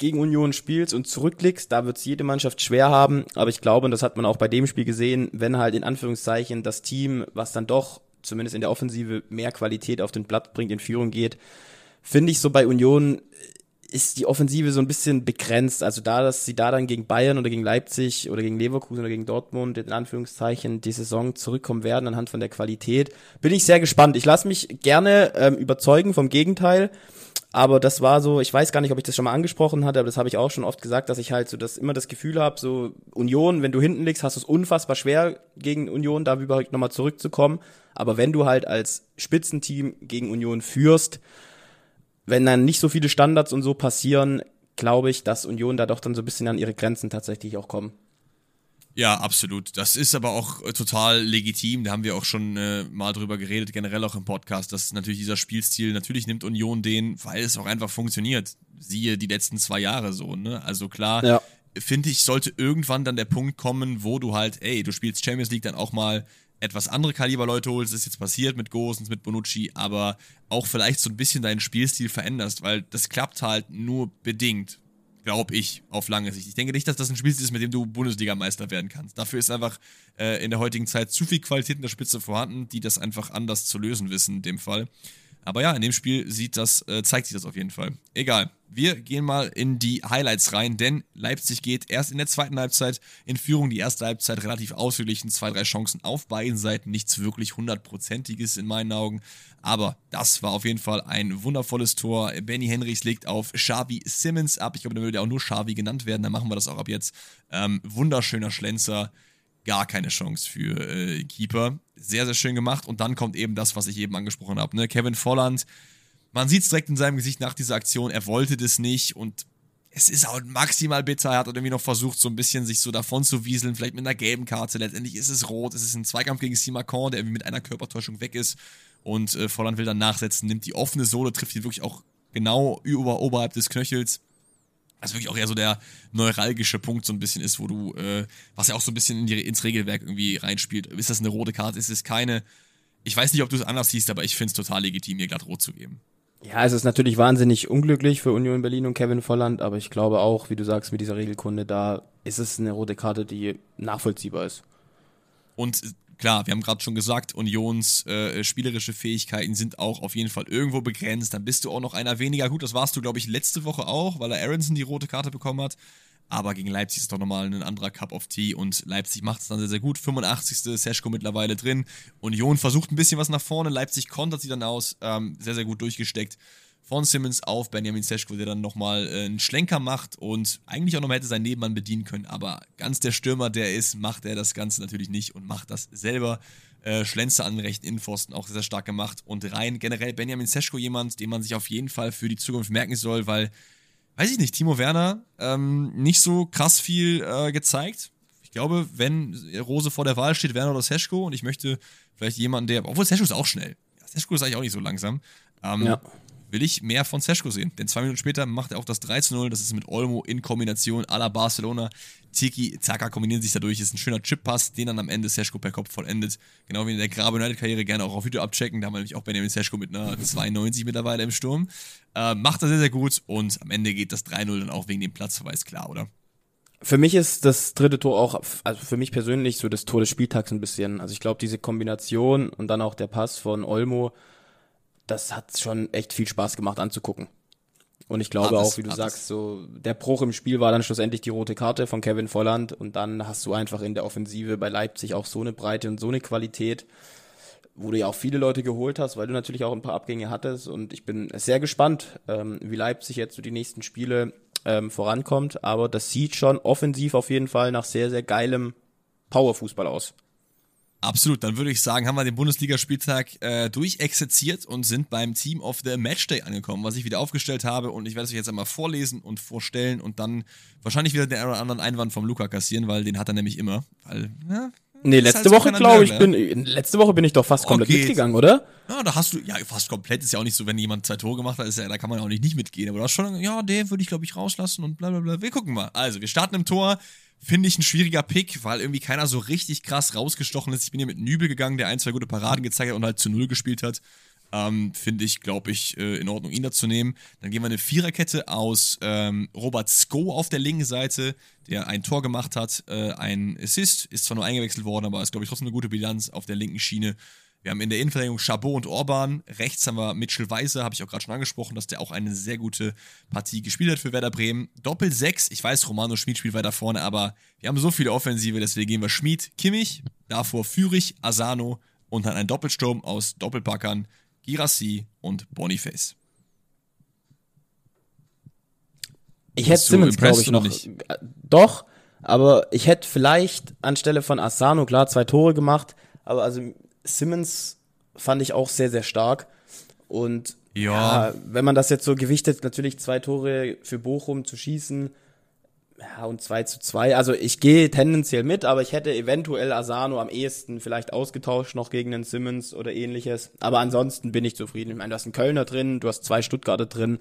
gegen Union spielst und zurückblickst, da wird es jede Mannschaft schwer haben. Aber ich glaube, und das hat man auch bei dem Spiel gesehen, wenn halt in Anführungszeichen das Team, was dann doch zumindest in der Offensive mehr Qualität auf den Blatt bringt, in Führung geht, finde ich so bei Union ist die Offensive so ein bisschen begrenzt. Also da, dass sie da dann gegen Bayern oder gegen Leipzig oder gegen Leverkusen oder gegen Dortmund in Anführungszeichen die Saison zurückkommen werden anhand von der Qualität, bin ich sehr gespannt. Ich lasse mich gerne ähm, überzeugen vom Gegenteil. Aber das war so, ich weiß gar nicht, ob ich das schon mal angesprochen hatte, aber das habe ich auch schon oft gesagt, dass ich halt so das immer das Gefühl habe, so Union, wenn du hinten liegst, hast du es unfassbar schwer gegen Union, da überhaupt nochmal zurückzukommen. Aber wenn du halt als Spitzenteam gegen Union führst, wenn dann nicht so viele Standards und so passieren, glaube ich, dass Union da doch dann so ein bisschen an ihre Grenzen tatsächlich auch kommen. Ja, absolut. Das ist aber auch äh, total legitim. Da haben wir auch schon äh, mal drüber geredet, generell auch im Podcast, dass natürlich dieser Spielstil, natürlich nimmt Union den, weil es auch einfach funktioniert. Siehe die letzten zwei Jahre so, ne? Also klar, ja. finde ich, sollte irgendwann dann der Punkt kommen, wo du halt, ey, du spielst Champions League dann auch mal etwas andere Kaliber-Leute holst, ist jetzt passiert mit Gosens, mit Bonucci, aber auch vielleicht so ein bisschen deinen Spielstil veränderst, weil das klappt halt nur bedingt, glaube ich, auf lange Sicht. Ich denke nicht, dass das ein Spielstil ist, mit dem du Bundesligameister werden kannst. Dafür ist einfach äh, in der heutigen Zeit zu viel Qualität in der Spitze vorhanden, die das einfach anders zu lösen wissen in dem Fall. Aber ja, in dem Spiel sieht das, äh, zeigt sich das auf jeden Fall. Egal. Wir gehen mal in die Highlights rein, denn Leipzig geht erst in der zweiten Halbzeit in Führung. Die erste Halbzeit relativ ausgeglichen, zwei, drei Chancen auf beiden Seiten, nichts wirklich hundertprozentiges in meinen Augen. Aber das war auf jeden Fall ein wundervolles Tor. Benny Henrichs legt auf Xavi Simmons ab. Ich glaube, der würde ja auch nur Xavi genannt werden, dann machen wir das auch ab jetzt. Ähm, wunderschöner Schlenzer gar keine Chance für äh, Keeper. Sehr, sehr schön gemacht. Und dann kommt eben das, was ich eben angesprochen habe. Ne? Kevin Volland, man sieht es direkt in seinem Gesicht nach dieser Aktion, er wollte das nicht und es ist auch maximal bitter. Er hat irgendwie noch versucht, so ein bisschen sich so davon zu wieseln, vielleicht mit einer gelben Karte. Letztendlich ist es rot. Es ist ein Zweikampf gegen Simakon, der irgendwie mit einer Körpertäuschung weg ist. Und äh, Volland will dann nachsetzen, nimmt die offene Sohle, trifft ihn wirklich auch genau über, oberhalb des Knöchels was wirklich auch eher so der neuralgische Punkt so ein bisschen ist, wo du, äh, was ja auch so ein bisschen in die, ins Regelwerk irgendwie reinspielt. Ist das eine rote Karte? Ist es keine? Ich weiß nicht, ob du es anders siehst, aber ich finde es total legitim, hier glatt rot zu geben. Ja, es ist natürlich wahnsinnig unglücklich für Union Berlin und Kevin Volland, aber ich glaube auch, wie du sagst, mit dieser Regelkunde, da ist es eine rote Karte, die nachvollziehbar ist. Und klar, wir haben gerade schon gesagt, Unions äh, spielerische Fähigkeiten sind auch auf jeden Fall irgendwo begrenzt. Dann bist du auch noch einer weniger. Gut, das warst du, glaube ich, letzte Woche auch, weil er Aronson die rote Karte bekommen hat. Aber gegen Leipzig ist doch nochmal ein anderer Cup of Tea und Leipzig macht es dann sehr, sehr gut. 85. Seschko mittlerweile drin. Union versucht ein bisschen was nach vorne. Leipzig kontert sie dann aus. Ähm, sehr, sehr gut durchgesteckt von Simmons auf Benjamin Seschko, der dann nochmal äh, einen Schlenker macht und eigentlich auch nochmal hätte seinen Nebenmann bedienen können. Aber ganz der Stürmer, der ist, macht er das Ganze natürlich nicht und macht das selber. Äh, Schlenzer an den rechten Innenpfosten auch sehr stark gemacht und rein. Generell Benjamin Seschko jemand, den man sich auf jeden Fall für die Zukunft merken soll, weil, weiß ich nicht, Timo Werner ähm, nicht so krass viel äh, gezeigt. Ich glaube, wenn Rose vor der Wahl steht, Werner oder Seschko und ich möchte vielleicht jemanden, der, obwohl Seschko ist auch schnell. Seschko ist eigentlich auch nicht so langsam. Ähm, ja will ich mehr von Seschko sehen. Denn zwei Minuten später macht er auch das 3 0. Das ist mit Olmo in Kombination à la Barcelona. Tiki, Zaka kombinieren sich dadurch. Ist ein schöner Chip-Pass, den dann am Ende Seschko per Kopf vollendet. Genau wie in der Grabe United-Karriere gerne auch auf Video abchecken. Da haben wir nämlich auch Benjamin Seschko mit einer 92 mittlerweile im Sturm. Äh, macht er sehr, sehr gut. Und am Ende geht das 3-0 dann auch wegen dem Platzverweis klar, oder? Für mich ist das dritte Tor auch, also für mich persönlich so das Tor des Spieltags ein bisschen. Also ich glaube, diese Kombination und dann auch der Pass von Olmo, das hat schon echt viel Spaß gemacht anzugucken. Und ich glaube auch, wie du sagst, so der Bruch im Spiel war dann schlussendlich die rote Karte von Kevin Volland und dann hast du einfach in der Offensive bei Leipzig auch so eine Breite und so eine Qualität, wo du ja auch viele Leute geholt hast, weil du natürlich auch ein paar Abgänge hattest und ich bin sehr gespannt, ähm, wie Leipzig jetzt so die nächsten Spiele ähm, vorankommt, aber das sieht schon offensiv auf jeden Fall nach sehr, sehr geilem Powerfußball aus. Absolut, dann würde ich sagen, haben wir den Bundesligaspieltag äh, durchexerziert und sind beim Team of the Matchday angekommen, was ich wieder aufgestellt habe und ich werde es euch jetzt einmal vorlesen und vorstellen und dann wahrscheinlich wieder den oder anderen Einwand vom Luca kassieren, weil den hat er nämlich immer. Weil, ja, nee, letzte halt Woche glaube ich, bin, letzte Woche bin ich doch fast komplett okay. mitgegangen, oder? Ja, da hast du, ja, fast komplett ist ja auch nicht so, wenn jemand zwei Tore gemacht hat, ist ja, da kann man ja auch nicht, nicht mitgehen, aber du hast schon, ja, den würde ich glaube ich rauslassen und bla bla bla. Wir gucken mal. Also, wir starten im Tor Finde ich ein schwieriger Pick, weil irgendwie keiner so richtig krass rausgestochen ist. Ich bin hier mit Nübel gegangen, der ein, zwei gute Paraden gezeigt hat und halt zu Null gespielt hat. Ähm, Finde ich, glaube ich, äh, in Ordnung, ihn da zu nehmen. Dann gehen wir eine Viererkette aus ähm, Robert Sko auf der linken Seite, der ein Tor gemacht hat, äh, ein Assist, ist zwar nur eingewechselt worden, aber ist, glaube ich, trotzdem eine gute Bilanz auf der linken Schiene. Wir haben in der Innenverteidigung Chabot und Orban. Rechts haben wir Mitchell Weiser, habe ich auch gerade schon angesprochen, dass der auch eine sehr gute Partie gespielt hat für Werder Bremen. Doppel 6, ich weiß, Romano Schmid spielt weiter vorne, aber wir haben so viele Offensive, deswegen gehen wir Schmid, Kimmich, davor Fürich, Asano und dann ein Doppelsturm aus Doppelpackern, Girassi und Boniface. Ich hätte Simmons, glaube ich, noch. Nicht? Doch, aber ich hätte vielleicht anstelle von Asano, klar, zwei Tore gemacht, aber also Simmons fand ich auch sehr, sehr stark. Und ja. ja. wenn man das jetzt so gewichtet, natürlich zwei Tore für Bochum zu schießen, ja, und 2 zu 2. Also ich gehe tendenziell mit, aber ich hätte eventuell Asano am ehesten vielleicht ausgetauscht noch gegen den Simmons oder ähnliches. Aber ansonsten bin ich zufrieden. Ich meine, du hast einen Kölner drin, du hast zwei Stuttgarter drin.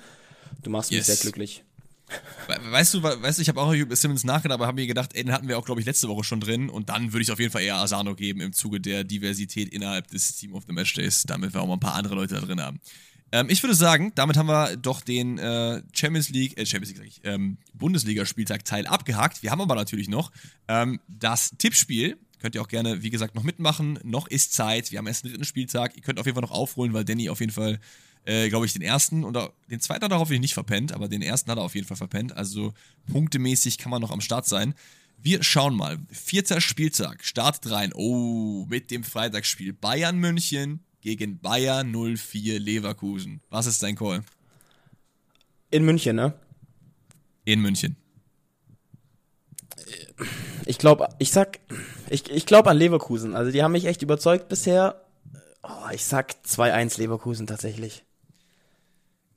Du machst yes. mich sehr glücklich. Weißt du, weißt du, ich habe auch über Simmons nachgedacht, aber habe mir gedacht, ey, den hatten wir auch, glaube ich, letzte Woche schon drin und dann würde ich auf jeden Fall eher Asano geben im Zuge der Diversität innerhalb des Team of the Match Days, damit wir auch mal ein paar andere Leute da drin haben. Ähm, ich würde sagen, damit haben wir doch den äh, Champions League, äh, Champions League sag ich, ähm, Bundesliga-Spieltag Teil abgehakt. Wir haben aber natürlich noch ähm, das Tippspiel. Könnt ihr auch gerne, wie gesagt, noch mitmachen. Noch ist Zeit. Wir haben erst den dritten Spieltag. Ihr könnt auf jeden Fall noch aufholen, weil Danny auf jeden Fall äh, glaube ich, den ersten oder den zweiten hat er hoffentlich nicht verpennt, aber den ersten hat er auf jeden Fall verpennt. Also punktemäßig kann man noch am Start sein. Wir schauen mal. Vierter Spieltag, startet rein. Oh, mit dem Freitagsspiel. Bayern München gegen Bayern 04 Leverkusen. Was ist dein Call? In München, ne? In München. Ich glaube, ich sag, ich, ich glaube an Leverkusen. Also die haben mich echt überzeugt bisher. Oh, ich sag 2-1 Leverkusen tatsächlich.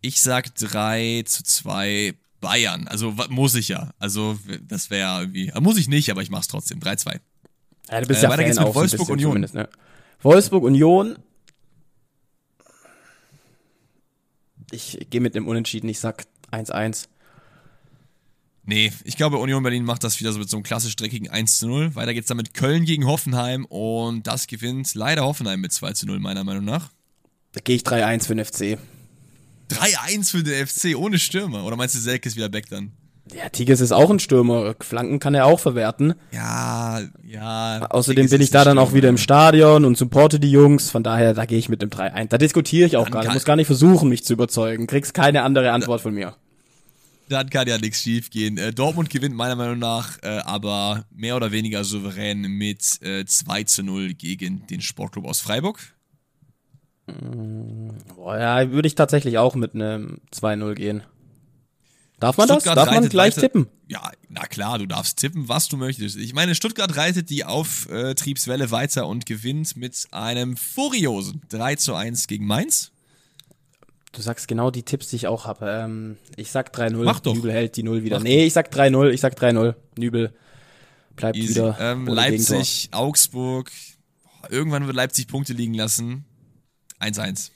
Ich sag 3 zu 2 Bayern. Also muss ich ja. Also das wäre irgendwie. Muss ich nicht, aber ich mach's trotzdem. 3-2. Ja, du bist äh, ja weiter geht's mit Wolfsburg Union. Ne? Wolfsburg Union. Ich gehe mit dem Unentschieden, ich sag 1-1. Nee, ich glaube, Union Berlin macht das wieder so mit so einem klassisch dreckigen 1 zu 0. Weiter geht's dann mit Köln gegen Hoffenheim und das gewinnt leider Hoffenheim mit 2 zu 0, meiner Meinung nach. Da gehe ich 3-1 für den FC. 3-1 für den FC ohne Stürmer. Oder meinst du, Selke ist wieder back dann? Ja, Tigges ist auch ein Stürmer. Flanken kann er auch verwerten. Ja, ja. Außerdem bin ich da dann auch wieder im Stadion und supporte die Jungs. Von daher, da gehe ich mit dem 3-1. Da diskutiere ich auch dann gar nicht. Ich muss gar nicht versuchen, mich zu überzeugen. Kriegst keine andere Antwort von mir. Dann kann ja nichts schief gehen. Äh, Dortmund gewinnt meiner Meinung nach äh, aber mehr oder weniger souverän mit äh, 2 zu 0 gegen den Sportclub aus Freiburg. Boah, ja, würde ich tatsächlich auch mit einem 2-0 gehen. Darf man Stuttgart das? Darf man gleich weiter, tippen? Ja, na klar, du darfst tippen, was du möchtest. Ich meine, Stuttgart reitet die Auftriebswelle weiter und gewinnt mit einem furiosen 3 zu 1 gegen Mainz. Du sagst genau die Tipps, die ich auch habe. Ähm, ich sag 3-0. Mach doch. Nübel hält die 0 wieder. Mach nee, ich sag 3-0. Ich sag 3-0. Nübel bleibt Easy. wieder. Ähm, Leipzig, Gegentor. Augsburg. Irgendwann wird Leipzig Punkte liegen lassen. 1-1.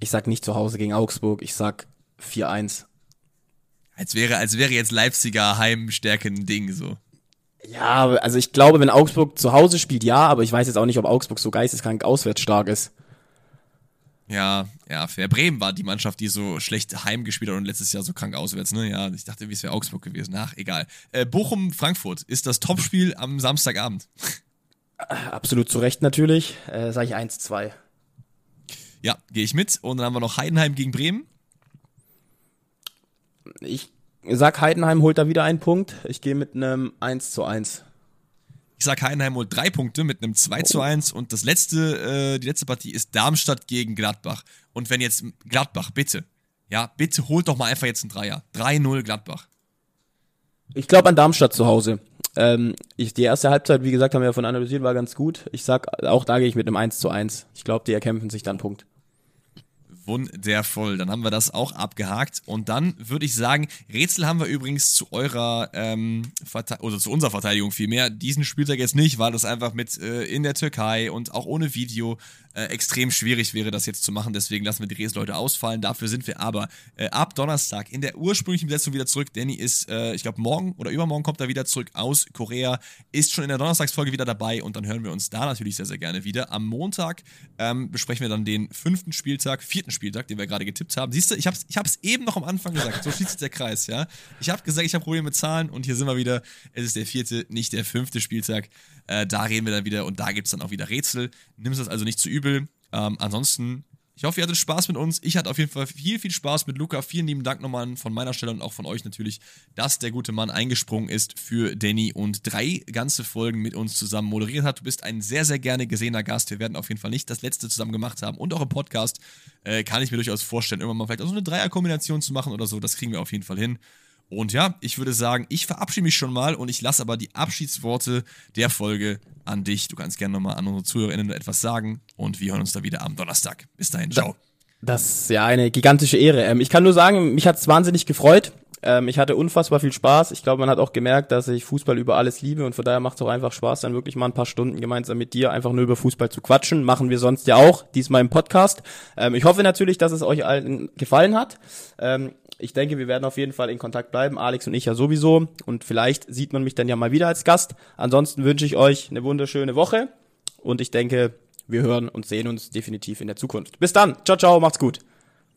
Ich sag nicht zu Hause gegen Augsburg, ich sag 4-1. Als wäre, als wäre jetzt Leipziger Heimstärke ein Ding, so. Ja, also ich glaube, wenn Augsburg zu Hause spielt, ja, aber ich weiß jetzt auch nicht, ob Augsburg so geisteskrank auswärts stark ist. Ja, ja, fair. Bremen war die Mannschaft, die so schlecht heimgespielt hat und letztes Jahr so krank auswärts, ne? Ja, ich dachte, wie es wäre Augsburg gewesen. Ach, egal. Äh, Bochum-Frankfurt ist das Topspiel am Samstagabend. Absolut zu Recht natürlich. Äh, sag ich 1-2. Ja, gehe ich mit. Und dann haben wir noch Heidenheim gegen Bremen. Ich sag, Heidenheim holt da wieder einen Punkt. Ich gehe mit einem 1 zu 1. Ich sag, Heidenheim holt drei Punkte mit einem 2 zu 1 und das letzte, äh, die letzte Partie ist Darmstadt gegen Gladbach. Und wenn jetzt Gladbach, bitte, ja, bitte holt doch mal einfach jetzt einen Dreier. 3-0 Gladbach. Ich glaube an Darmstadt zu Hause. Ähm, ich, die erste Halbzeit, wie gesagt, haben wir ja von analysiert, war ganz gut. Ich sag, auch da gehe ich mit einem 1 zu 1. Ich glaube, die erkämpfen sich dann Punkt. Wundervoll. Dann haben wir das auch abgehakt. Und dann würde ich sagen, Rätsel haben wir übrigens zu eurer, ähm, oder zu unserer Verteidigung vielmehr. Diesen Spieltag jetzt nicht, weil das einfach mit äh, in der Türkei und auch ohne Video äh, extrem schwierig wäre, das jetzt zu machen. Deswegen lassen wir die Rätsel ausfallen. Dafür sind wir aber äh, ab Donnerstag in der ursprünglichen Besetzung wieder zurück. Danny ist, äh, ich glaube, morgen oder übermorgen kommt er wieder zurück aus Korea, ist schon in der Donnerstagsfolge wieder dabei und dann hören wir uns da natürlich sehr, sehr gerne wieder. Am Montag ähm, besprechen wir dann den fünften Spieltag, vierten Spieltag den wir gerade getippt haben. Siehst du, ich habe es ich eben noch am Anfang gesagt. So schließt sich der Kreis, ja. Ich habe gesagt, ich habe Probleme mit Zahlen und hier sind wir wieder. Es ist der vierte, nicht der fünfte Spieltag. Äh, da reden wir dann wieder und da gibt es dann auch wieder Rätsel. Nimm es also nicht zu übel. Ähm, ansonsten ich hoffe, ihr hattet Spaß mit uns. Ich hatte auf jeden Fall viel, viel Spaß mit Luca. Vielen lieben Dank nochmal von meiner Stelle und auch von euch natürlich, dass der gute Mann eingesprungen ist für Danny und drei ganze Folgen mit uns zusammen moderiert hat. Du bist ein sehr, sehr gerne gesehener Gast. Wir werden auf jeden Fall nicht das letzte zusammen gemacht haben. Und auch im Podcast äh, kann ich mir durchaus vorstellen, irgendwann mal vielleicht auch so eine Dreierkombination zu machen oder so. Das kriegen wir auf jeden Fall hin. Und ja, ich würde sagen, ich verabschiede mich schon mal und ich lasse aber die Abschiedsworte der Folge an dich. Du kannst gerne nochmal an unsere ZuhörerInnen etwas sagen und wir hören uns da wieder am Donnerstag. Bis dahin, ciao. Das ist ja eine gigantische Ehre. Ähm, ich kann nur sagen, mich hat es wahnsinnig gefreut. Ähm, ich hatte unfassbar viel Spaß. Ich glaube, man hat auch gemerkt, dass ich Fußball über alles liebe und von daher macht es auch einfach Spaß, dann wirklich mal ein paar Stunden gemeinsam mit dir einfach nur über Fußball zu quatschen. Machen wir sonst ja auch, diesmal im Podcast. Ähm, ich hoffe natürlich, dass es euch allen gefallen hat ich denke, wir werden auf jeden Fall in Kontakt bleiben, Alex und ich ja sowieso. Und vielleicht sieht man mich dann ja mal wieder als Gast. Ansonsten wünsche ich euch eine wunderschöne Woche und ich denke, wir hören und sehen uns definitiv in der Zukunft. Bis dann. Ciao, ciao, macht's gut.